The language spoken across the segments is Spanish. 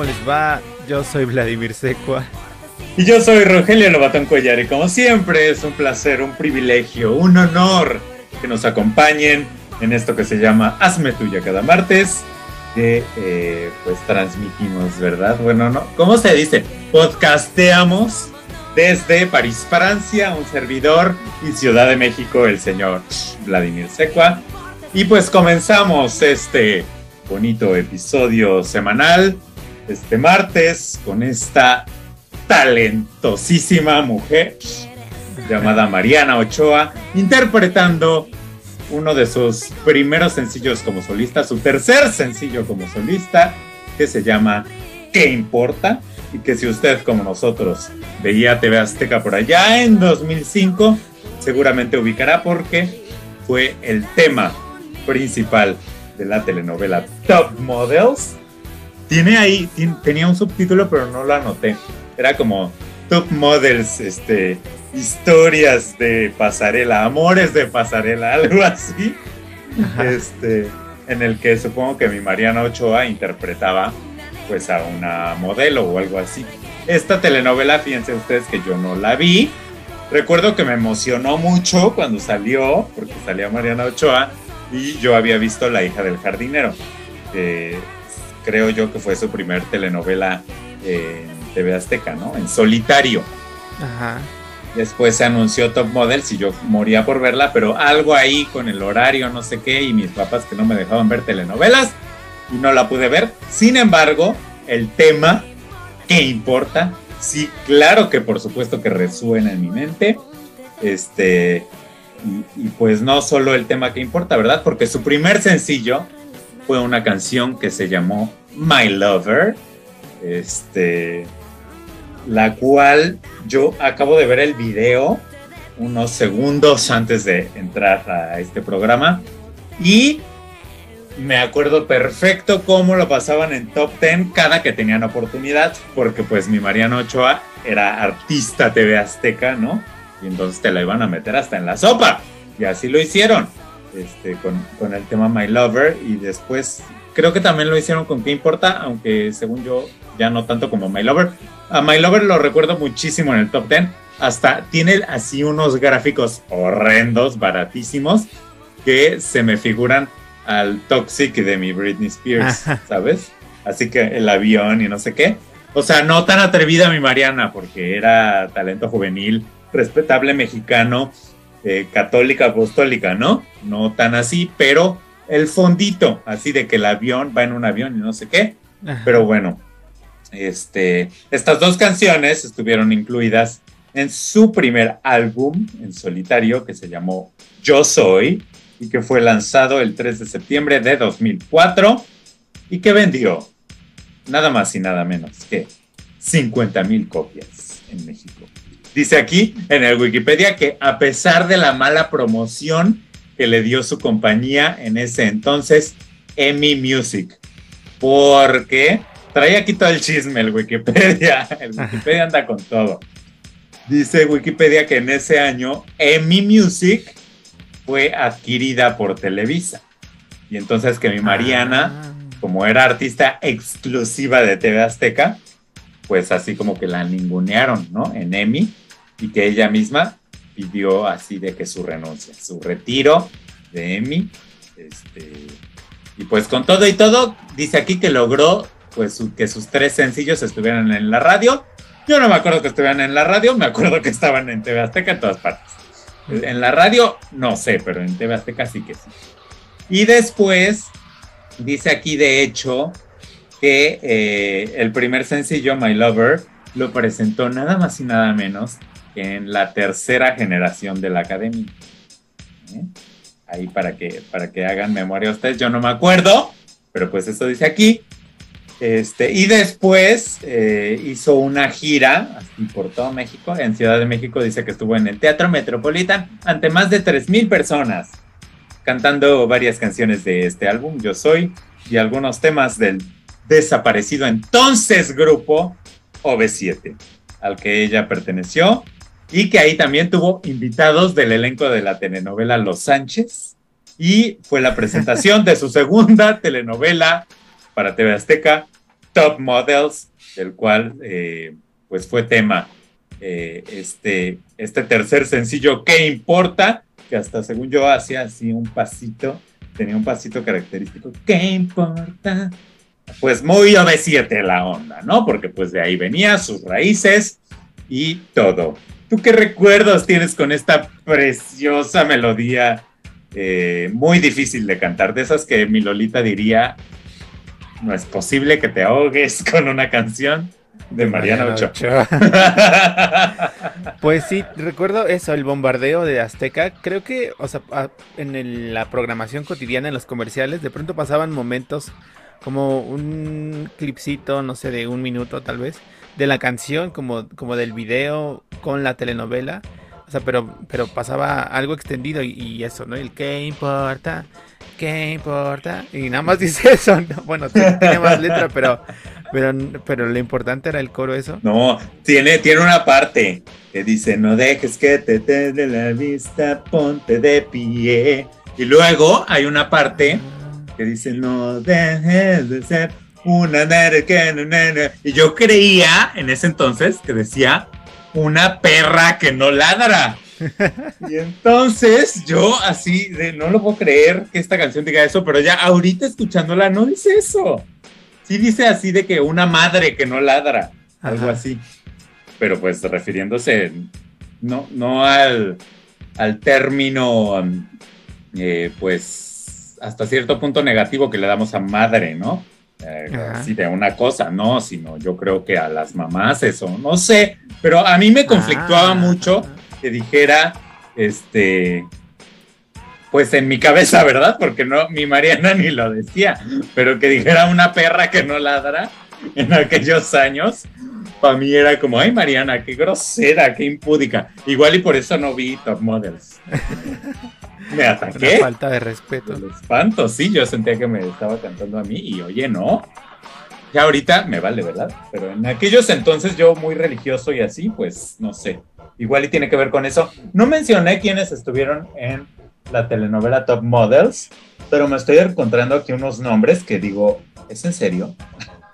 ¿Cómo les va? Yo soy Vladimir Secua. Y yo soy Rogelio Lobatón Collar y como siempre es un placer, un privilegio, un honor que nos acompañen en esto que se llama Hazme Tuya cada martes, que eh, pues transmitimos, ¿verdad? Bueno, no, ¿cómo se dice? Podcasteamos desde París, Francia, un servidor y Ciudad de México, el señor Vladimir Secua. Y pues comenzamos este bonito episodio semanal este martes con esta talentosísima mujer llamada Mariana Ochoa interpretando uno de sus primeros sencillos como solista, su tercer sencillo como solista, que se llama ¿Qué importa? Y que si usted como nosotros veía TV Azteca por allá en 2005, seguramente ubicará porque fue el tema principal de la telenovela Top Models. Tiene ahí, tenía un subtítulo, pero no lo anoté. Era como Top Models, este, historias de pasarela, amores de pasarela, algo así. Este, en el que supongo que mi Mariana Ochoa interpretaba pues a una modelo o algo así. Esta telenovela, fíjense ustedes que yo no la vi. Recuerdo que me emocionó mucho cuando salió, porque salía Mariana Ochoa, y yo había visto La hija del jardinero. Creo yo que fue su primer telenovela en TV Azteca, ¿no? En solitario. Ajá. Después se anunció Top Models y yo moría por verla, pero algo ahí con el horario, no sé qué, y mis papás que no me dejaban ver telenovelas y no la pude ver. Sin embargo, el tema, ¿qué importa? Sí, claro que por supuesto que resuena en mi mente. Este, y, pues no solo el tema que importa, ¿verdad? Porque su primer sencillo fue una canción que se llamó My Lover, este, la cual yo acabo de ver el video unos segundos antes de entrar a este programa y me acuerdo perfecto cómo lo pasaban en Top Ten cada que tenían oportunidad, porque pues mi Mariano Ochoa era artista TV Azteca, ¿no? y entonces te la iban a meter hasta en la sopa. Y así lo hicieron este, con, el tema My Lover y después creo que también lo hicieron con ¿Qué importa? Aunque según yo ya no tanto como My Lover. A My Lover lo recuerdo muchísimo en el top 10. Hasta tiene así unos gráficos horrendos, baratísimos, que se me figuran al Toxic de mi Britney Spears, ¿sabes? Así que el avión y no sé qué. O sea, no tan atrevida mi Mariana, porque era talento juvenil respetable mexicano, eh, católica, apostólica, ¿no? No tan así, pero el fondito, así de que el avión va en un avión y no sé qué. Pero bueno, este, estas dos canciones estuvieron incluidas en su primer álbum en solitario que se llamó Yo Soy y que fue lanzado el 3 de septiembre de 2004 y que vendió nada más y nada menos que 50 mil copias en México. Dice aquí en el Wikipedia que a pesar de la mala promoción que le dio su compañía en ese entonces, Emmy Music, porque trae aquí todo el chisme el Wikipedia, el Wikipedia anda con todo. Dice Wikipedia que en ese año Emmy Music fue adquirida por Televisa. Y entonces que mi Mariana, ah. como era artista exclusiva de TV Azteca, pues así como que la ningunearon, ¿no? En Emmy y que ella misma pidió así de que su renuncia, su retiro de Emmy. Este, y pues con todo y todo, dice aquí que logró pues que sus tres sencillos estuvieran en la radio. Yo no me acuerdo que estuvieran en la radio, me acuerdo que estaban en TV Azteca en todas partes. En la radio no sé, pero en TV Azteca sí que sí. Y después dice aquí de hecho que eh, el primer sencillo, My Lover, lo presentó nada más y nada menos en la tercera generación de la academia. ¿Eh? Ahí para que, para que hagan memoria ustedes, yo no me acuerdo, pero pues eso dice aquí. Este, y después eh, hizo una gira por todo México. En Ciudad de México dice que estuvo en el Teatro Metropolitan ante más de 3.000 personas, cantando varias canciones de este álbum, Yo Soy, y algunos temas del desaparecido entonces grupo OV7, al que ella perteneció y que ahí también tuvo invitados del elenco de la telenovela Los Sánchez y fue la presentación de su segunda telenovela para TV Azteca, Top Models, del cual eh, pues fue tema eh, este, este tercer sencillo, ¿Qué importa? Que hasta según yo hacía así un pasito, tenía un pasito característico, ¿qué importa? Pues muy OV7 la onda, ¿no? Porque pues de ahí venía sus raíces y todo. ¿Tú qué recuerdos tienes con esta preciosa melodía eh, muy difícil de cantar? De esas que mi Lolita diría, no es posible que te ahogues con una canción de Mariana Ochoa. pues sí, recuerdo eso, el bombardeo de Azteca. Creo que, o sea, en la programación cotidiana, en los comerciales, de pronto pasaban momentos como un clipcito, no sé, de un minuto tal vez, de la canción, como, como del video con la telenovela. O sea, pero, pero pasaba algo extendido y, eso, ¿no? El qué importa, qué importa. Y nada más dice eso, ¿no? Bueno, tiene más letra, pero, pero, pero lo importante era el coro eso. No, tiene, tiene una parte que dice, no dejes que te de la vista, ponte de pie. Y luego hay una parte que dice, no dejes de ser una nere que nene. Y yo creía en ese entonces que decía una perra que no ladra. Y entonces yo así de no lo puedo creer que esta canción diga eso, pero ya ahorita escuchándola no dice eso. Sí dice así de que una madre que no ladra, algo así. Pero pues refiriéndose no, no al, al término, eh, pues hasta cierto punto negativo que le damos a madre, ¿no? Eh, así de una cosa, no, sino yo creo que a las mamás eso, no sé, pero a mí me conflictuaba ah. mucho que dijera, este, pues en mi cabeza, ¿verdad? Porque no, mi Mariana ni lo decía, pero que dijera una perra que no ladra en aquellos años, para mí era como, ay Mariana, qué grosera, qué impúdica. Igual y por eso no vi Top Models. me ataqué. falta de respeto. Lo espanto, sí, yo sentía que me estaba cantando a mí y oye, no. Ya ahorita me vale, ¿verdad? Pero en aquellos entonces yo muy religioso y así, pues no sé. Igual y tiene que ver con eso. No mencioné quiénes estuvieron en la telenovela Top Models, pero me estoy encontrando aquí unos nombres que digo, ¿es en serio?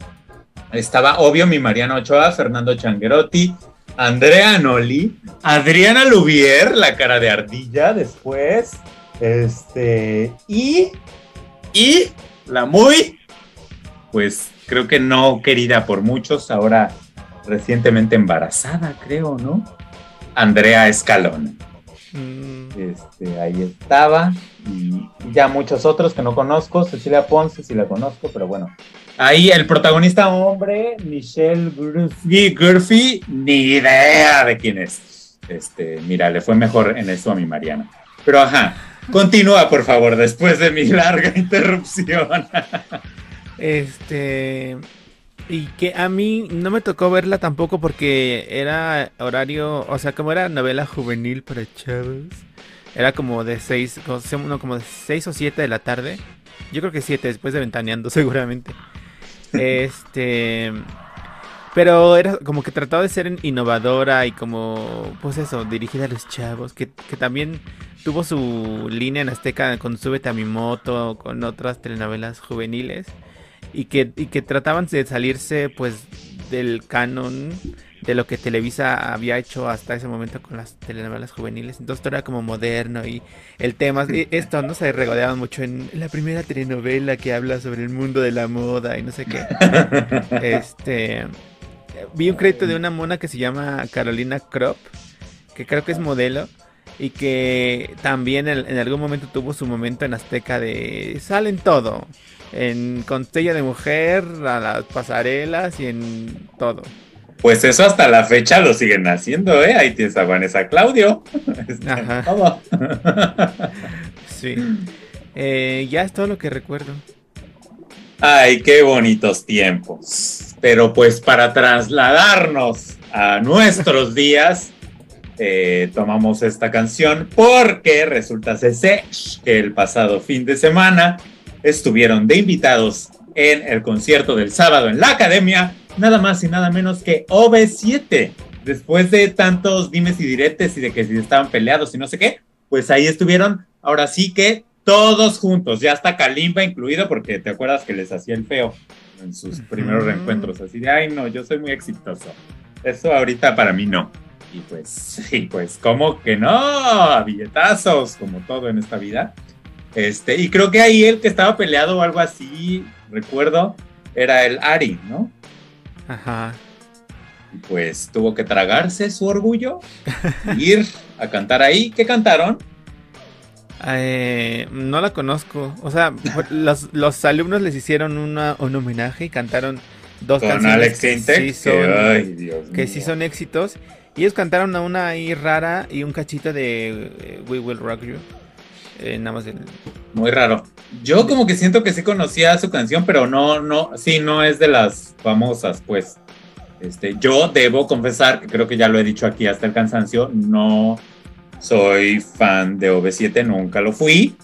Estaba obvio mi Mariana Ochoa, Fernando Changuerotti, Andrea Noli, Adriana Lubier, la cara de ardilla después, este, y, y la muy, pues creo que no querida por muchos, ahora recientemente embarazada, creo, ¿no? Andrea Escalón. Mm. Este, ahí estaba. Y ya muchos otros que no conozco. Cecilia Ponce sí la conozco, pero bueno, Ahí el protagonista hombre, Michelle Gurfy, ni idea de quién es. Este, mira, le fue mejor en eso a mi Mariana. Pero ajá, continúa por favor, después de mi larga interrupción. Este, y que a mí no me tocó verla tampoco porque era horario, o sea, como era novela juvenil para chavos. Era como de 6, como, como de 6 o 7 de la tarde. Yo creo que 7 después de Ventaneando seguramente. Este. Pero era como que trataba de ser innovadora y como, pues eso, dirigida a los chavos, que, también tuvo su línea en Azteca con Súbete a mi moto, con otras telenovelas juveniles, y que, y que trataban de salirse pues del canon de lo que Televisa había hecho hasta ese momento con las telenovelas juveniles. Entonces todo era como moderno y el tema, esto no se regodeaban mucho en la primera telenovela que habla sobre el mundo de la moda y no sé qué. este vi un crédito de una mona que se llama Carolina Crop, que creo que es modelo y que también en, algún momento tuvo su momento en Azteca de salen todo, en Constella de Mujer, a las pasarelas y en todo. Pues eso hasta la fecha lo siguen haciendo, ¿eh? Ahí tienes a Vanessa Claudio. Este, Ajá. sí. Eh, ya es todo lo que recuerdo. Ay, qué bonitos tiempos. Pero pues para trasladarnos a nuestros días, eh, tomamos esta canción porque resulta ser que el pasado fin de semana estuvieron de invitados en el concierto del sábado en la academia nada más y nada menos que OV7. Después de tantos dimes y diretes y de que si estaban peleados y no sé qué, pues ahí estuvieron. Ahora sí que todos juntos, ya está Kalimba incluido, porque te acuerdas que les hacía el feo. en sus primeros reencuentros, así de, ay no, yo soy muy exitoso. Eso ahorita para mí no. Y pues, sí, pues, ¿cómo que no? A billetazos, como todo en esta vida. Este, y creo que ahí el que estaba peleado o algo así, recuerdo, era el Ari, ¿no? Ajá. Y pues tuvo que tragarse su orgullo, ir a cantar ahí. ¿Qué cantaron? Eh, no la conozco. O sea, los, los alumnos les hicieron una, un homenaje y cantaron dos Con canciones Alex que, Intec, sí son, que, ay, Dios que sí son éxitos. Y ellos cantaron a una ahí rara y un cachito de eh, We Will Rock You. Eh, nada más el... Muy raro. Yo como que siento que sí conocía su canción, pero no, no, sí, no es de las famosas, pues. Este, yo debo confesar, que creo que ya lo he dicho aquí hasta el cansancio, no soy fan de OV7, nunca lo fui.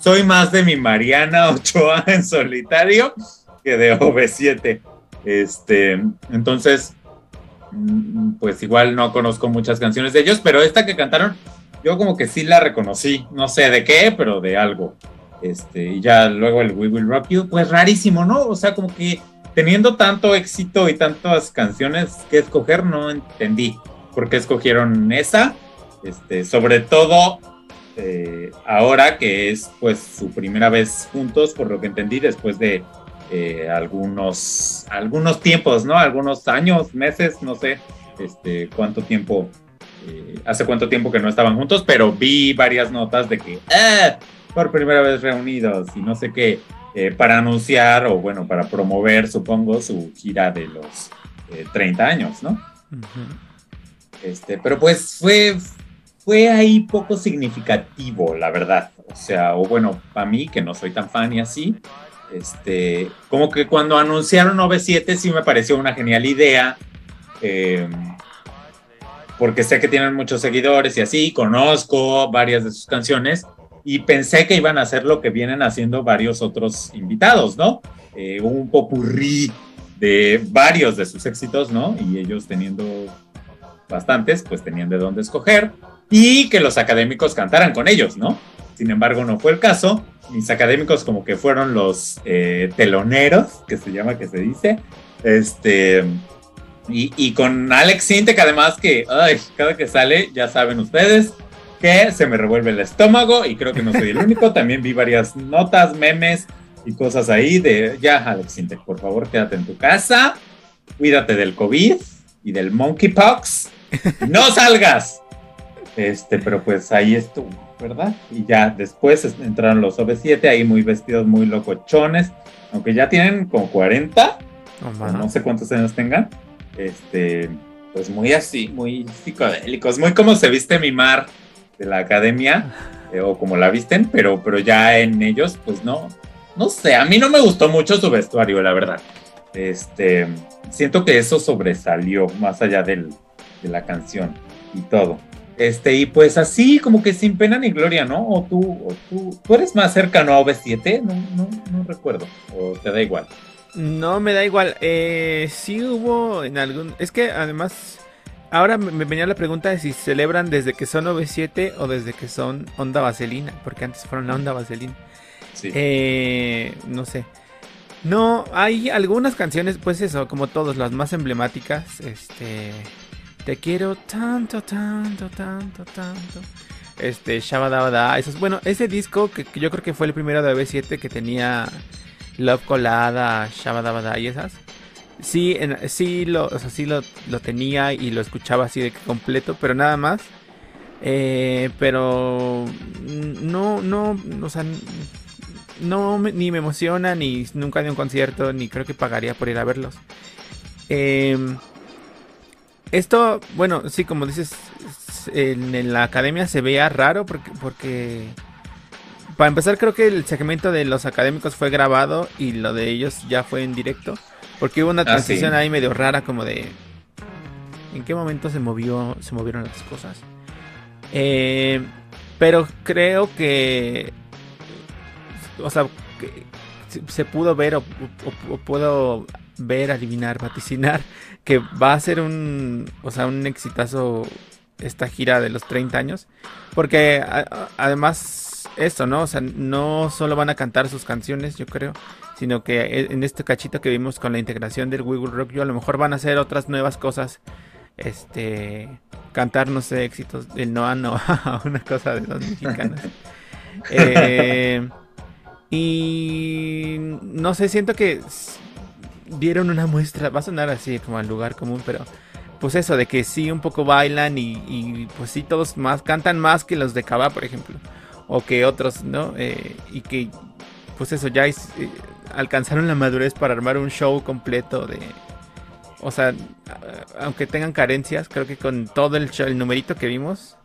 Soy más de mi Mariana Ochoa en solitario que de OV7. Este, entonces, pues igual no conozco muchas canciones de ellos, pero esta que cantaron, yo como que sí la reconocí, no sé de qué, pero de algo. Este, y ya luego el We Will Rock You, pues rarísimo, ¿no? O sea, como que teniendo tanto éxito y tantas canciones que escoger, no entendí por qué escogieron esa. Este, sobre todo eh, ahora que es pues su primera vez juntos, por lo que entendí, después de eh, algunos, algunos tiempos, ¿no? Algunos años, meses, no sé, este, cuánto tiempo, eh, hace cuánto tiempo que no estaban juntos, pero vi varias notas de que, ¡ah! por primera vez reunidos y no sé qué, eh, para anunciar o bueno, para promover, supongo, su gira de los eh, 30 años, ¿no? Este, pero pues fue, fue ahí poco significativo, la verdad. O sea, o bueno, para mí, que no soy tan fan y así, este, como que cuando anunciaron OV7 sí me pareció una genial idea. eh, porque sé que tienen muchos seguidores y así, conozco varias de sus canciones y pensé que iban a hacer lo que vienen haciendo varios otros invitados, ¿no? Eh, un popurrí de varios de sus éxitos, ¿no? Y ellos teniendo bastantes, pues tenían de dónde escoger y que los académicos cantaran con ellos, ¿no? Sin embargo, no fue el caso. Mis académicos como que fueron los eh, teloneros, que se llama, que se dice. Este, y, y con Alex Sintek, además que, ay, cada que sale, ya saben ustedes, que se me revuelve el estómago y creo que no soy el único. También vi varias notas, memes y cosas ahí de, ya, Alex Sintek, por favor, quédate en tu casa, cuídate del COVID y del monkeypox, y no salgas. Este, pero pues ahí estuvo, ¿verdad? Y ya después es- entraron los OV7 ahí muy vestidos, muy locochones, aunque ya tienen como 40, No o más. no sé cuántos años tengan, este, pues muy así, muy psicodélicos, muy como se viste mi mar de la academia, eh, o como la visten, pero, pero ya en ellos, pues no, no sé, a mí no me gustó mucho su vestuario, la verdad. Este, siento que eso sobresalió más allá del, de la canción y todo. Este, y pues así, como que sin pena ni gloria, ¿no? O tú, o tú, tú eres más cercano a OV7, no, no, no recuerdo, o te da igual. No, me da igual. Eh, sí hubo en algún... Es que además... Ahora me venía la pregunta de si celebran desde que son OV7 o desde que son Onda Vaselina. Porque antes fueron la Onda Vaselina. Sí. Eh, no sé. No, hay algunas canciones, pues eso, como todos, las más emblemáticas. Este. Te quiero tanto, tanto, tanto, tanto. Este, Shabadabada. Esos, bueno, ese disco que, yo creo que fue el primero de OV7 que tenía Love Colada, Shabadabada y esas. Sí, en- sí, lo, o sea, sí lo, lo tenía y lo escuchaba así de completo, pero nada más. Eh, pero no, no, o sea, no ni me emociona, ni nunca de un concierto, ni creo que pagaría por ir a verlos. Em, esto, bueno, sí, como dices, en, en la academia se veía raro porque, porque, para empezar, creo que el segmento de los académicos fue grabado y lo de ellos ya fue en directo, porque hubo una Ah, transición sí. ahí medio rara, como de, ¿en qué momento se movió, se movieron las cosas? Eh, pero creo que, o sea, que se- se pudo ver o, o- o puedo ver, adivinar, vaticinar que va a ser un, o sea, un exitazo esta gira de los 30 años, porque a- a- además esto, ¿no? O sea, no solo van a cantar sus canciones, yo creo, sino que e, en este cachito que vimos con la integración del We Will Rock You, a lo mejor van a hacer otras nuevas cosas. Este, cantar, no sé, éxitos del Noah Noah, una cosa de los mexicanos. eh, y no sé, siento que dieron una muestra, va a sonar así como al lugar común, pero pues eso, de que sí un poco bailan y, pues sí todos más cantan más que los de Cava, por ejemplo, o que otros, ¿no? Eh, y que pues eso, ya eh, alcanzaron la madurez para armar un show completo de... O sea, aunque tengan carencias, creo que con todo el, show, el numerito que vimos,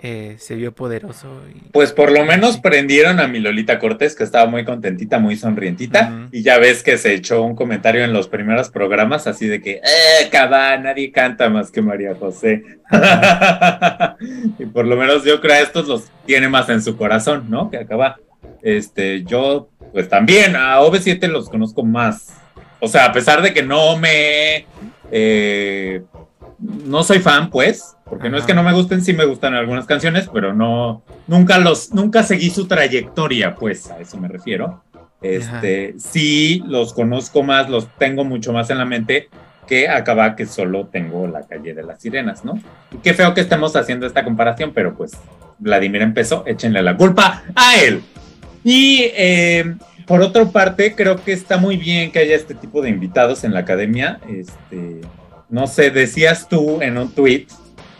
eh, se vio poderoso. Pues por lo menos prendieron a mi Lolita Cortés, que estaba muy contentita, muy sonrientita, y ya ves que se echó un comentario en los primeros programas así de que, eh, cabá, nadie canta más que María José. y por lo menos yo creo que a estos los tiene más en su corazón, ¿no? Que acaba. Este, yo, pues también a OV7 los conozco más. O sea, a pesar de que no me... Eh, no soy fan, pues, porque no es que no me gusten, sí me gustan algunas canciones, pero no, nunca los, nunca seguí su trayectoria, pues, a eso me refiero. Este, sí los conozco más, los tengo mucho más en la mente que acaba que solo tengo la calle de las sirenas, ¿no? Y qué feo que estemos haciendo esta comparación, pero pues Vladimir empezó, échenle la culpa a él. Y eh, por otra parte, creo que está muy bien que haya este tipo de invitados en la academia. Este, no sé, decías tú en un tweet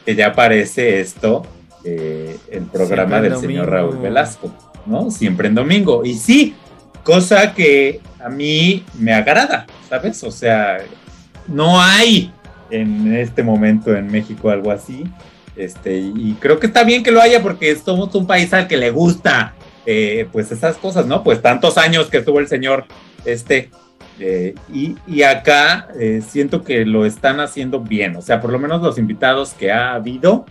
que ya aparece esto, eh, el programa del señor Raúl Velasco, ¿no? Siempre en domingo. Y sí, cosa que a mí me agrada, ¿sabes? O sea, no hay en este momento en México algo así. Este, y creo que está bien que lo haya porque somos un país al que le gusta eh, pues esas cosas, ¿no? Pues tantos años que estuvo el señor este eh, y, acá eh, siento que lo están haciendo bien, o sea, por lo menos los invitados que ha habido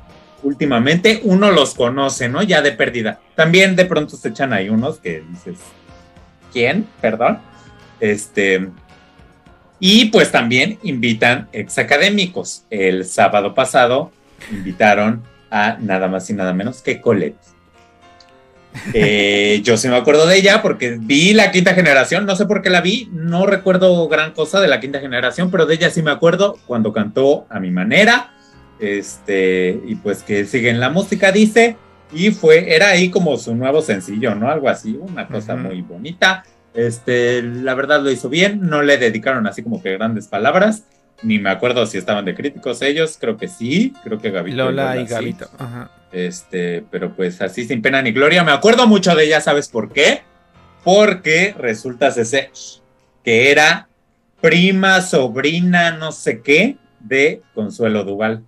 últimamente, uno los conoce, ¿no? Ya de pérdida. También de pronto se echan ahí unos que dices, ¿quién? Perdón. Este. Y pues también invitan exacadémicos. El sábado pasado invitaron a nada más y nada menos que Colette. Eh, yo sí me acuerdo de ella porque vi la quinta generación, no sé por qué la vi, no recuerdo gran cosa de la quinta generación, pero de ella sí me acuerdo cuando cantó a mi manera, este, y pues que sigue en la música, dice, y fue, era ahí como su nuevo sencillo, ¿no? Algo así, una cosa muy bonita. Este, la verdad lo hizo bien, no le dedicaron así como que grandes palabras, ni me acuerdo si estaban de críticos ellos, creo que sí, creo que Gabito. Lola, y Gabito, ajá. Este, pero pues así sin pena ni gloria. Me acuerdo mucho de ella, ¿sabes por qué? Porque resulta ese que era prima, sobrina, no sé qué, de Consuelo Duval.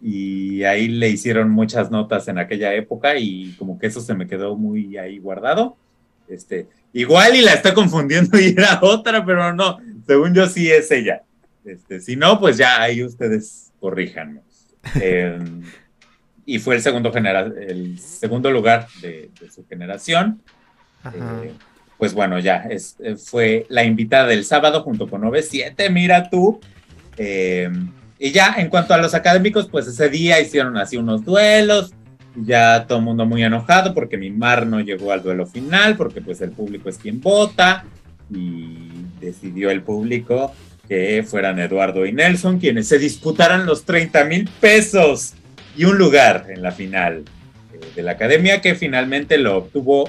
Y ahí le hicieron muchas notas en aquella época y como que eso se me quedó muy ahí guardado. Este, igual y la estoy confundiendo y era otra, pero no, según yo sí es ella. Este, si no, pues ya ahí ustedes corríjanos. Eh, y fue el segundo, el segundo lugar de, su generación. Eh, pues bueno, ya es, eh, fue la invitada del sábado junto con 97, mira tú. Eh, y ya en cuanto a los académicos, pues ese día hicieron así unos duelos, ya todo el mundo muy enojado porque mi mar no llegó al duelo final, porque pues el público es quien vota y decidió el público que fueran Eduardo y Nelson quienes se disputaran los 30 mil pesos y un lugar en la final eh, de la academia que finalmente lo obtuvo,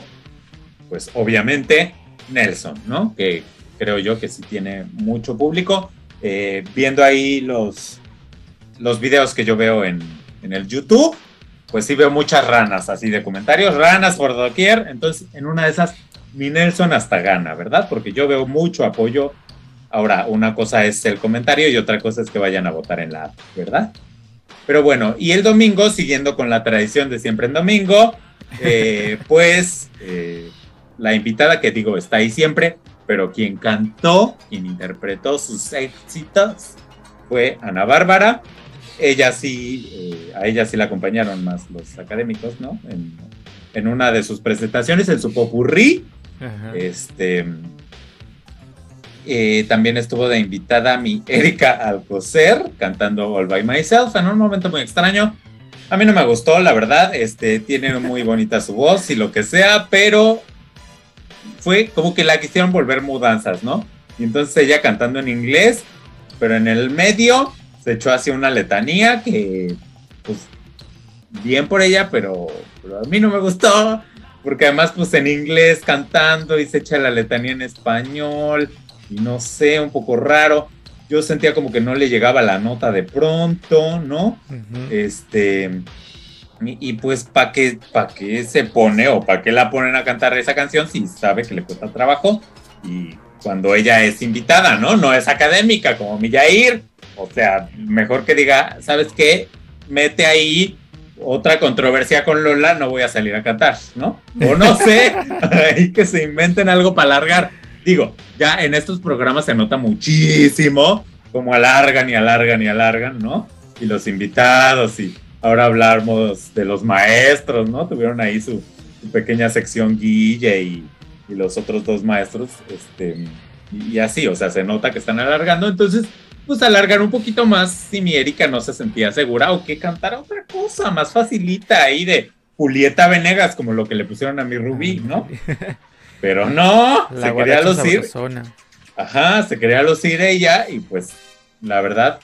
pues obviamente Nelson, ¿no? Que creo yo que sí tiene mucho público. Eh, viendo ahí los, los videos que yo veo en, en el YouTube, pues sí veo muchas ranas así de comentarios, ranas por doquier. Entonces, en una de esas, mi Nelson hasta gana, ¿verdad? Porque yo veo mucho apoyo. Ahora, una cosa es el comentario y otra cosa es que vayan a votar en la app, ¿verdad? Pero bueno, y el domingo, siguiendo con la tradición de siempre en domingo, eh, pues eh, la invitada que digo está ahí siempre, pero quien cantó, quien interpretó sus éxitos fue Ana Bárbara. Ella sí, eh, a ella sí la acompañaron más los académicos, ¿no? En, en una de sus presentaciones, en su popurrí. Este eh, también estuvo de invitada mi Erika Alcocer cantando All by Myself en un momento muy extraño. A mí no me gustó, la verdad. Este, tiene muy bonita su voz y lo que sea, pero fue como que la quisieron volver mudanzas, ¿no? Y entonces ella cantando en inglés, pero en el medio se echó así una letanía que, pues, bien por ella, pero, pero a mí no me gustó. Porque además, pues en inglés cantando y se echa la letanía en español. Y no sé, un poco raro. Yo sentía como que no le llegaba la nota de pronto, ¿no? Este. Y, pues, ¿para qué, pa qué se pone o para qué la ponen a cantar esa canción si sabe que le cuesta trabajo? Y cuando ella es invitada, ¿no? No es académica como Millair. O sea, mejor que diga, ¿sabes qué? Mete ahí otra controversia con Lola, no voy a salir a cantar, ¿no? O no sé, hay que se inventen algo para alargar. Digo, ya en estos programas se nota muchísimo cómo alargan y alargan y alargan, ¿no? Y los invitados y ahora hablamos de los maestros, ¿no? Tuvieron ahí su, pequeña sección Guille y, y, los otros dos maestros, este, y así, o sea, se nota que están alargando, entonces pues alargar un poquito más si mi Erika no se sentía segura o que cantara otra cosa más facilita ahí de Julieta Venegas, como lo que le pusieron a mi Rubí, ¿no? Pero no, se quería lucir. Ajá, se quería lucir ella y pues la verdad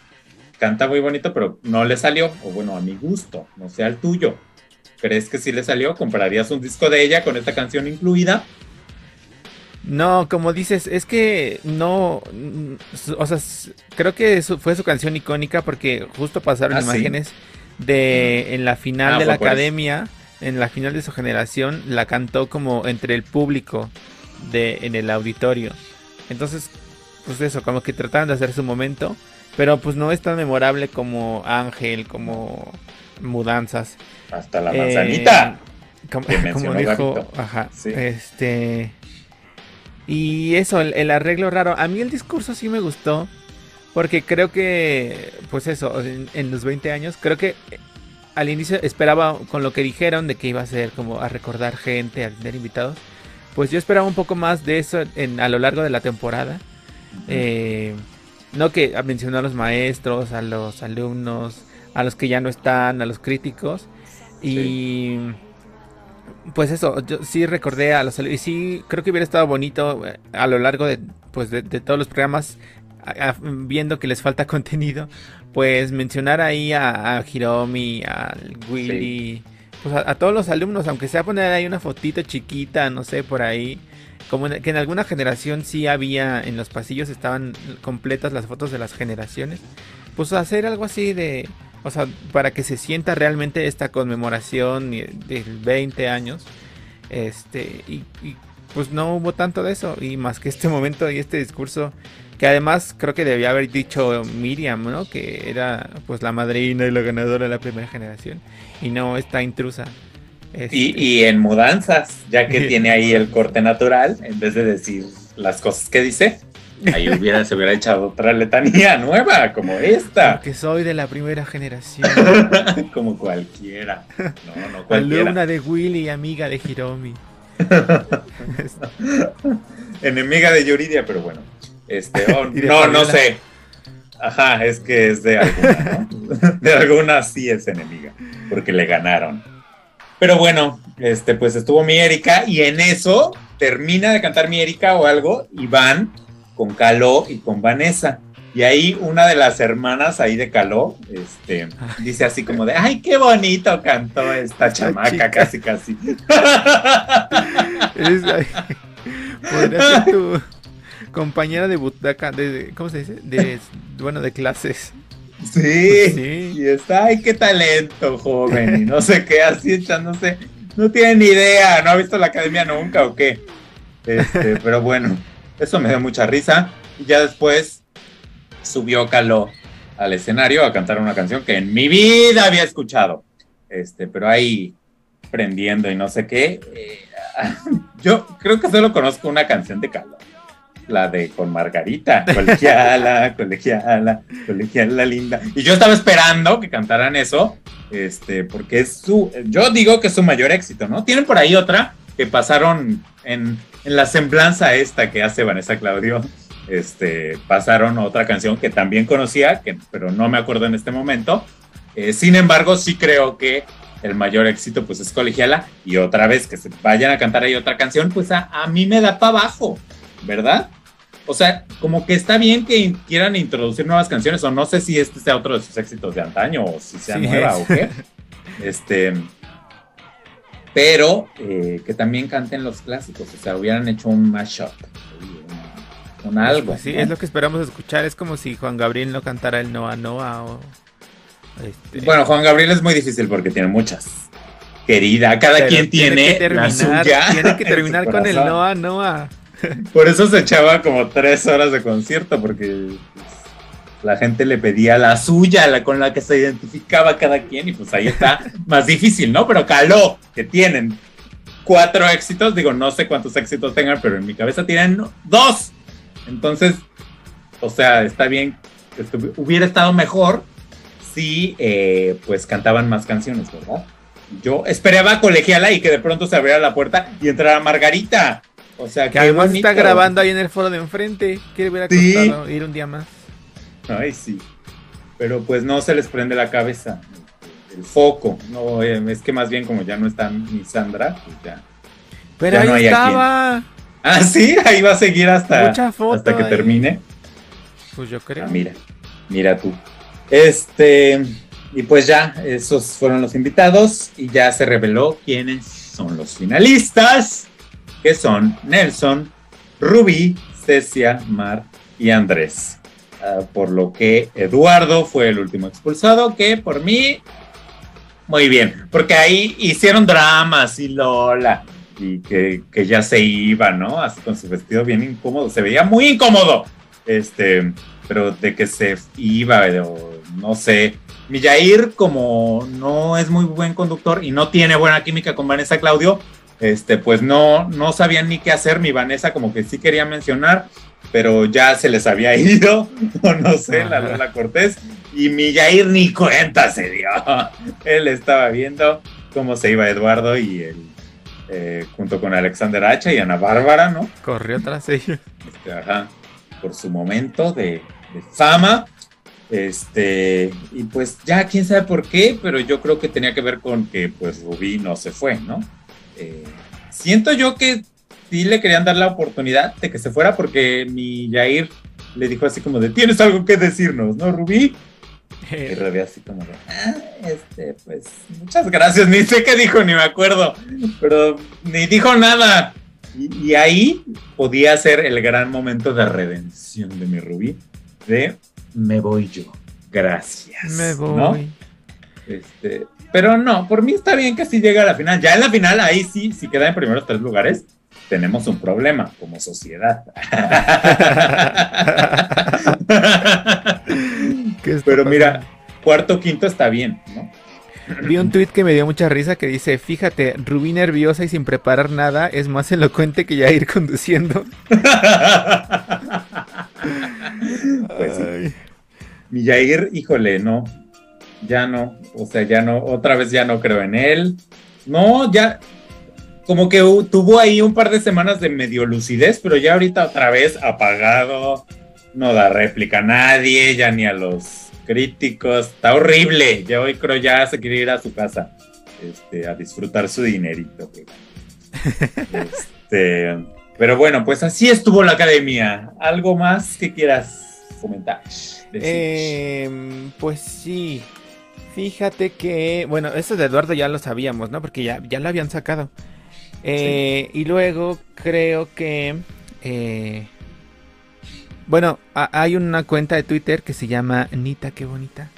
canta muy bonito, pero no le salió, o bueno, a mi gusto, no sea el tuyo. ¿Crees que sí le salió? ¿Comprarías un disco de ella con esta canción incluida? No, como dices, es que no, o sea, creo que fue su canción icónica porque justo pasaron ah, imágenes de en la final ah, de la academia, en la final de su generación, la cantó como entre el público de en el auditorio. Entonces, pues eso, como que trataban de hacer su momento, pero pues no es tan memorable como Ángel, como Mudanzas. Hasta la manzanita. Eh, como, dijo, ajá, este y eso, el, arreglo raro. A mí el discurso sí me gustó. Porque creo que, pues eso, en, los 20 años, creo que al inicio esperaba con lo que dijeron de que iba a ser como a recordar gente, a tener invitados. Pues yo esperaba un poco más de eso en, a lo largo de la temporada. Eh, no que mencionó a los maestros, a los alumnos, a los que ya no están, a los críticos. Y pues eso, yo sí recordé a los y sí creo que hubiera estado bonito eh, a lo largo de pues de, todos los programas viendo que les falta contenido, pues mencionar ahí a, Hiromi, a Willy, pues a, todos los alumnos, aunque sea poner ahí una fotito chiquita, no sé, por ahí, como que en alguna generación sí había en los pasillos estaban completas las fotos de las generaciones, pues hacer algo así de o sea, para que se sienta realmente esta conmemoración de 20 años. Este, y, pues no hubo tanto de eso. Y más que este momento y este discurso. Que además creo que debía haber dicho Miriam, ¿no? Que era pues la madrina y la ganadora de la primera generación. Y no esta intrusa. Este, y, en mudanzas, ya que tiene ahí el corte natural, en vez de decir las cosas que dice, Ahí hubiera, se hubiera echado otra letanía nueva, como esta. Que soy de la primera generación. como cualquiera. No, no cualquiera. Alumna de Willy y amiga de Hiromi. Enemiga de Yuridia, pero bueno. Este, oh, no, no sé. Ajá, es que es de alguna, ¿no? De alguna sí es enemiga, porque le ganaron. Pero bueno, este, pues estuvo mi Erika y en eso termina de cantar mi Erika o algo y van con Caló y con Vanessa. Y ahí una de las hermanas ahí de Caló, este, dice así como de, ay, qué bonito cantó esta chamaca, casi, casi. podría ser tu compañera de butaca, de, ¿cómo se dice? De, bueno, de clases. Sí, sí, y está, ay, qué talento, joven, y no sé qué, así echándose, no tiene ni idea, no ha visto la academia nunca o qué. Este, pero bueno, eso me dio mucha risa. Y ya después subió Caló al escenario a cantar una canción que en mi vida había escuchado. Este, pero ahí prendiendo y no sé qué. Eh, yo creo que solo conozco una canción de Caló. La de con Margarita, colegiala, colegiala, colegiala linda. Y yo estaba esperando que cantaran eso, este, porque es su, yo digo que es su mayor éxito, ¿no? Tienen por ahí otra que pasaron en en la semblanza esta que hace Vanessa Claudio, este, pasaron otra canción que también conocía, que, pero no me acuerdo en este momento, Eh, sin embargo, sí creo que el mayor éxito pues es colegiala y otra vez que se vayan a cantar ahí otra canción, pues a, a mí me da para abajo, ¿verdad? O sea, como que está bien que quieran introducir nuevas canciones o no sé si este sea otro de sus éxitos de antaño o si sea nueva o qué. Este, pero eh, que también canten los clásicos, o sea, hubieran hecho un mashup, un, algo. Pues sí, es lo que esperamos escuchar, es como si Juan Gabriel no cantara el Noa Noa o... Este... Bueno, Juan Gabriel es muy difícil porque tiene muchas. Querida, cada quien tiene, terminar, la suya. Tiene que terminar con el Noa Noa. Por eso se echaba como tres horas de concierto, porque pues, la gente le pedía la suya, la con la que se identificaba cada quien, y pues ahí está más difícil, ¿no? Pero caló, que tienen cuatro éxitos, digo, no sé cuántos éxitos tengan, pero en mi cabeza tienen dos. Entonces, o sea, está bien, hubiera estado mejor si eh, pues cantaban más canciones, ¿verdad? Yo esperaba colegiala y que de pronto se abriera la puerta y entrara Margarita. O sea, que además está grabando ahí en el foro de enfrente. ¿Qué hubiera costado ir un día más? Ay, sí. Pero pues no se les prende la cabeza. El foco. No, eh, es que más bien como ya no está mi Sandra, pues ya. Pero ahí estaba. Ah, sí, ahí va a seguir hasta, hasta que termine. Pues yo creo. Ah, mira, mira tú. Este, y pues ya, esos fueron los invitados y ya se reveló quiénes son los finalistas, que son Nelson, Rubí, Cecia, Mar y Andrés. Ah, por lo que Eduardo fue el último expulsado, que por mí, muy bien, porque ahí hicieron dramas y Lola, y que, ya se iba, ¿no? Así con su vestido bien incómodo, se veía muy incómodo, este, pero de que se iba, o no sé. Millair, como no es muy buen conductor y no tiene buena química con Vanessa Claudio, este, pues no, no sabían ni qué hacer. Mi Vanessa como que sí quería mencionar, pero ya se les había ido, o no sé, la Lola Cortés, y mi Jair ni cuenta se dio. Él estaba viendo cómo se iba Eduardo y él, eh, junto con Alexander Hacha y Ana Bárbara, ¿no? Corrió tras ellos. Este, ajá, por su momento de, fama. Este, y pues ya quién sabe por qué, pero yo creo que tenía que ver con que pues Rubí no se fue, ¿no? Eh, siento yo que sí le querían dar la oportunidad de que se fuera porque mi Jair le dijo así como de, tienes algo que decirnos, ¿no, Rubí? Y Rubí así como de, ah, este, pues, muchas gracias, ni sé qué dijo, ni me acuerdo, pero ni dijo nada. Y, ahí podía ser el gran momento de redención de mi Rubí, de me voy yo, gracias. Me voy. Este, pero no, por mí está bien que sí llegue a la final. Ya en la final, ahí sí, si queda en primeros tres lugares, tenemos un problema como sociedad. Pero mira, cuarto, quinto está bien, ¿no? Vi un tweet que me dio mucha risa que dice, fíjate, Rubí nerviosa y sin preparar nada es más elocuente que ya ir conduciendo. pues Mi Jair, híjole, no, ya no, o sea, ya no, otra vez ya no creo en él. No, ya, como que tuvo ahí un par de semanas de medio lucidez, pero ya ahorita otra vez apagado, no da réplica a nadie, ya ni a los críticos, está horrible, ya hoy creo ya se quiere ir a su casa este, a disfrutar su dinerito. este, pero bueno, pues así estuvo la academia. ¿Algo más que quieras comentar? Em, pues sí. Fíjate que, bueno, eso de Eduardo ya lo sabíamos, ¿no? Porque ya, ya lo habían sacado. Eh, y luego creo que... Eh, bueno, hay una cuenta de Twitter que se llama Nita, qué bonita,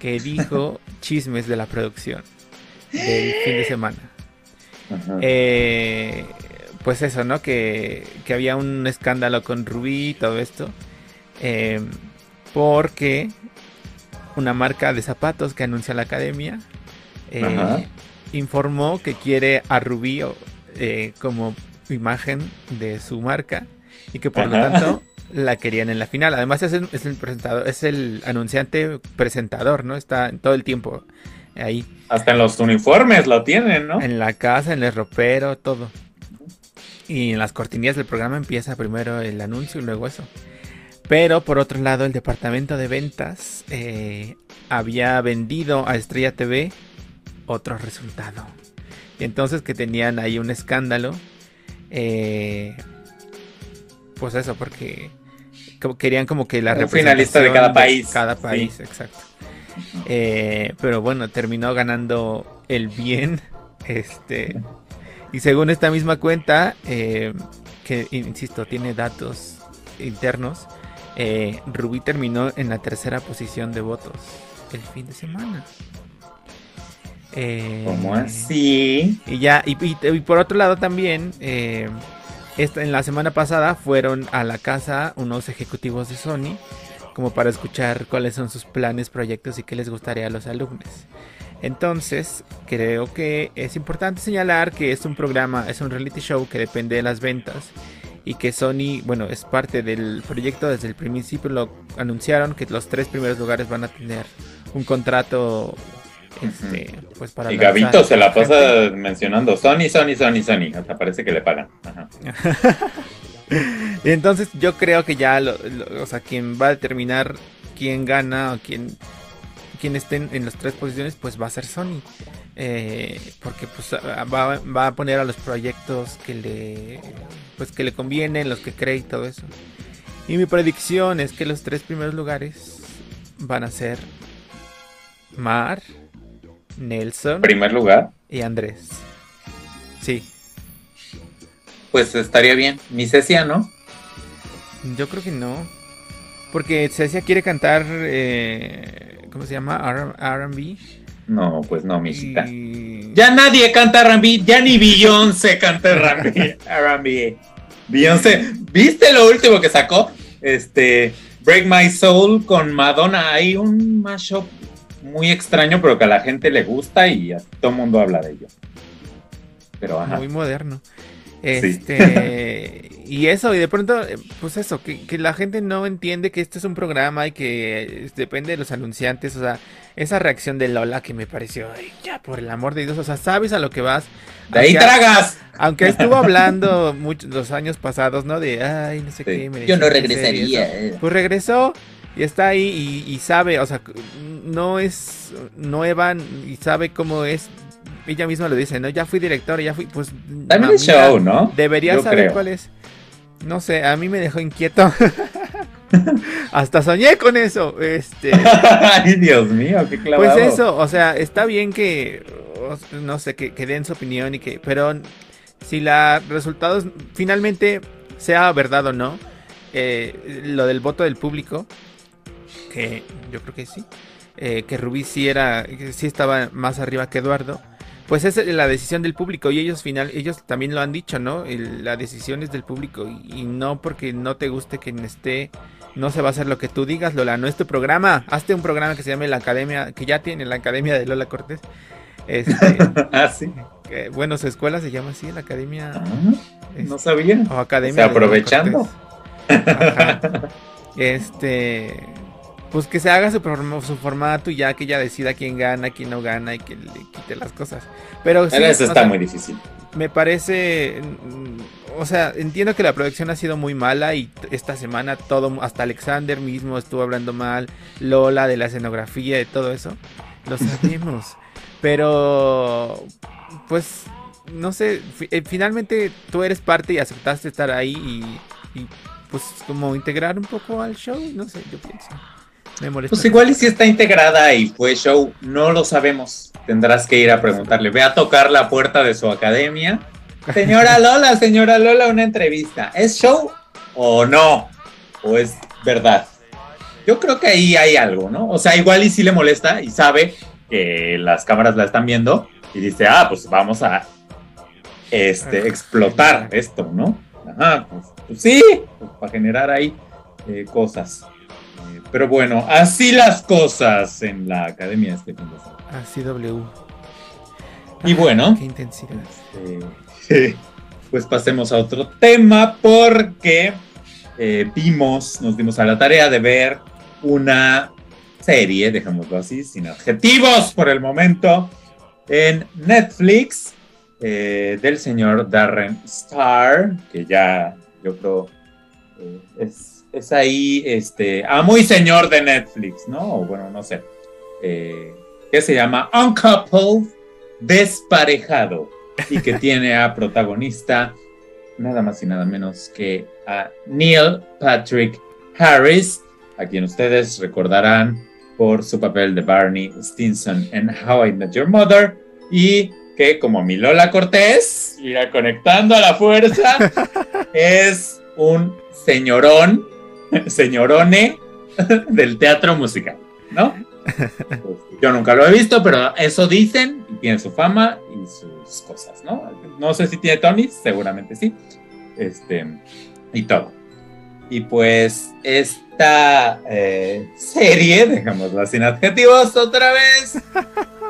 que dijo chismes de la producción del fin de semana. Eh, pues eso, ¿no? Que, que, había un escándalo con Rubí y todo esto. porque una marca de zapatos que anuncia la academia informó que quiere a Rubí eh, como imagen de su marca y que por lo tanto la querían en la final. Además es el, presentador, es el anunciante presentador, ¿no? Está todo el tiempo ahí. Hasta en los uniformes lo tienen, ¿no? En la casa, en el ropero, todo. Y en las cortinillas del programa empieza primero el anuncio y luego eso. Pero por otro lado, el departamento de ventas eh, había vendido a Estrella TV otro resultado. Y entonces que tenían ahí un escándalo. Eh, pues eso, porque querían como que la un finalista de cada país. cada país, exacto. Eh, pero bueno, terminó ganando el bien. Este. Y según esta misma cuenta, eh, que insisto, tiene datos internos, eh, Rubí terminó en la tercera posición de votos el fin de semana. Eh, ¿Cómo así? Y ya, y, por otro lado también, esta, en la semana pasada fueron a la casa unos ejecutivos de Sony como para escuchar cuáles son sus planes, proyectos y qué les gustaría a los alumnos. Entonces, creo que es importante señalar que es un programa, es un reality show que depende de las ventas y que Sony, bueno, es parte del proyecto desde el principio lo anunciaron que los tres primeros lugares van a tener un contrato este, pues para y Gabito se la pasa mencionando Sony, Sony, Sony, Sony, hasta parece que le pagan. y entonces yo creo que ya, o sea, quien va a determinar quién gana o quién quien estén en las tres posiciones, pues va a ser Sony. Eh, porque pues va, a poner a los proyectos que le pues que le convienen, los que cree y todo eso. Y mi predicción es que los tres primeros lugares van a ser Mar, Nelson, primer lugar y Andrés. Sí. Pues estaría bien. Mi Cecia, ¿no? Yo creo que no. Porque Cecia quiere cantar eh, ¿cómo se llama? RB. No, pues no, mijita. Ya nadie canta RB, ya ni Beyoncé canta RB. Beyoncé, ¿viste lo último que sacó? Este, Break My Soul con Madonna. Hay un mashup muy extraño, pero que a la gente le gusta y a todo el mundo habla de ello. Pero ajá. Muy moderno. Este, y eso, y de pronto, eh, pues eso, que, la gente no entiende que este es un programa y que depende de los anunciantes, o sea, esa reacción de Lola que me pareció, ya, por el amor de Dios, o sea, sabes a lo que vas. De ahí tragas. Aunque estuvo hablando muchos los años pasados, ¿no? De, ay, no sé qué. Yo no regresaría. Pues regresó y está ahí y, y, sabe, o sea, no es nueva y sabe cómo es ella misma lo dice, ¿no? Ya fui director, ya fui, pues... También show, ¿no? Debería saber cuál es. No sé, a mí me dejó inquieto. Hasta soñé con eso. Este. Ay, Dios mío, qué clavado. Pues eso, o sea, está bien que, no sé, que, den su opinión y que, pero si la resultados finalmente sea verdad o no, eh, lo del voto del público, que yo creo que sí, eh, que Rubí sí era, sí estaba más arriba que Eduardo pues es la decisión del público y ellos final ellos también lo han dicho no la decisión es del público y, no porque no te guste quien esté no se va a hacer lo que tú digas Lola no es tu programa. Hazte un programa que se llame la academia que ya tiene la academia de Lola Cortés. Este, ah sí. bueno su escuela se llama así la academia ah, no sabía. o academia aprovechando. Este pues que se haga su, su formato y ya que ella decida quién gana, quién no gana y que le quite las cosas. Pero sí, eso está muy difícil. Me parece, mm, o sea, entiendo que la producción ha sido muy mala y esta semana todo, hasta Alexander mismo estuvo hablando mal, Lola de la escenografía y todo eso, lo sabemos. Pero, pues, no sé, eh, finalmente tú eres parte y aceptaste estar ahí y, y pues como integrar un poco al show, no sé, yo pienso. Pues igual y si está integrada y fue show, no lo sabemos. Tendrás que ir a preguntarle. Ve a tocar la puerta de su academia. Señora Lola, señora Lola, una entrevista. ¿Es show o no? ¿O es verdad? Yo creo que ahí hay algo, ¿no? O sea, igual y si le molesta y sabe que las cámaras la están viendo y dice, ah, pues vamos a este, explotar esto, ¿no? Ajá, pues, pues sí, pues para generar ahí eh, cosas. Pero bueno, así las cosas en la academia este fin de semana. Así W. Y bueno. Qué intensidad. Este, pues pasemos a otro tema porque eh, vimos, nos dimos a la tarea de ver una serie, dejémoslo así, sin adjetivos por el momento, en Netflix eh, del señor Darren Star, que ya yo creo eh, es, es, ahí, este, a muy señor de Netflix, ¿no? O bueno, no sé. Eh, que se llama Uncoupled Desparejado y que tiene a protagonista nada más y nada menos que a Neil Patrick Harris, a quien ustedes recordarán por su papel de Barney Stinson en How I Met Your Mother y que como mi Lola Cortés, irá conectando a la fuerza, es un señorón, señorone del teatro musical, ¿no? Yo nunca lo he visto, pero eso dicen y tiene su fama y sus cosas, ¿no? No sé si tiene Tony, seguramente sí. Este, y todo. Y pues esta eh, serie, dejámosla sin adjetivos otra vez,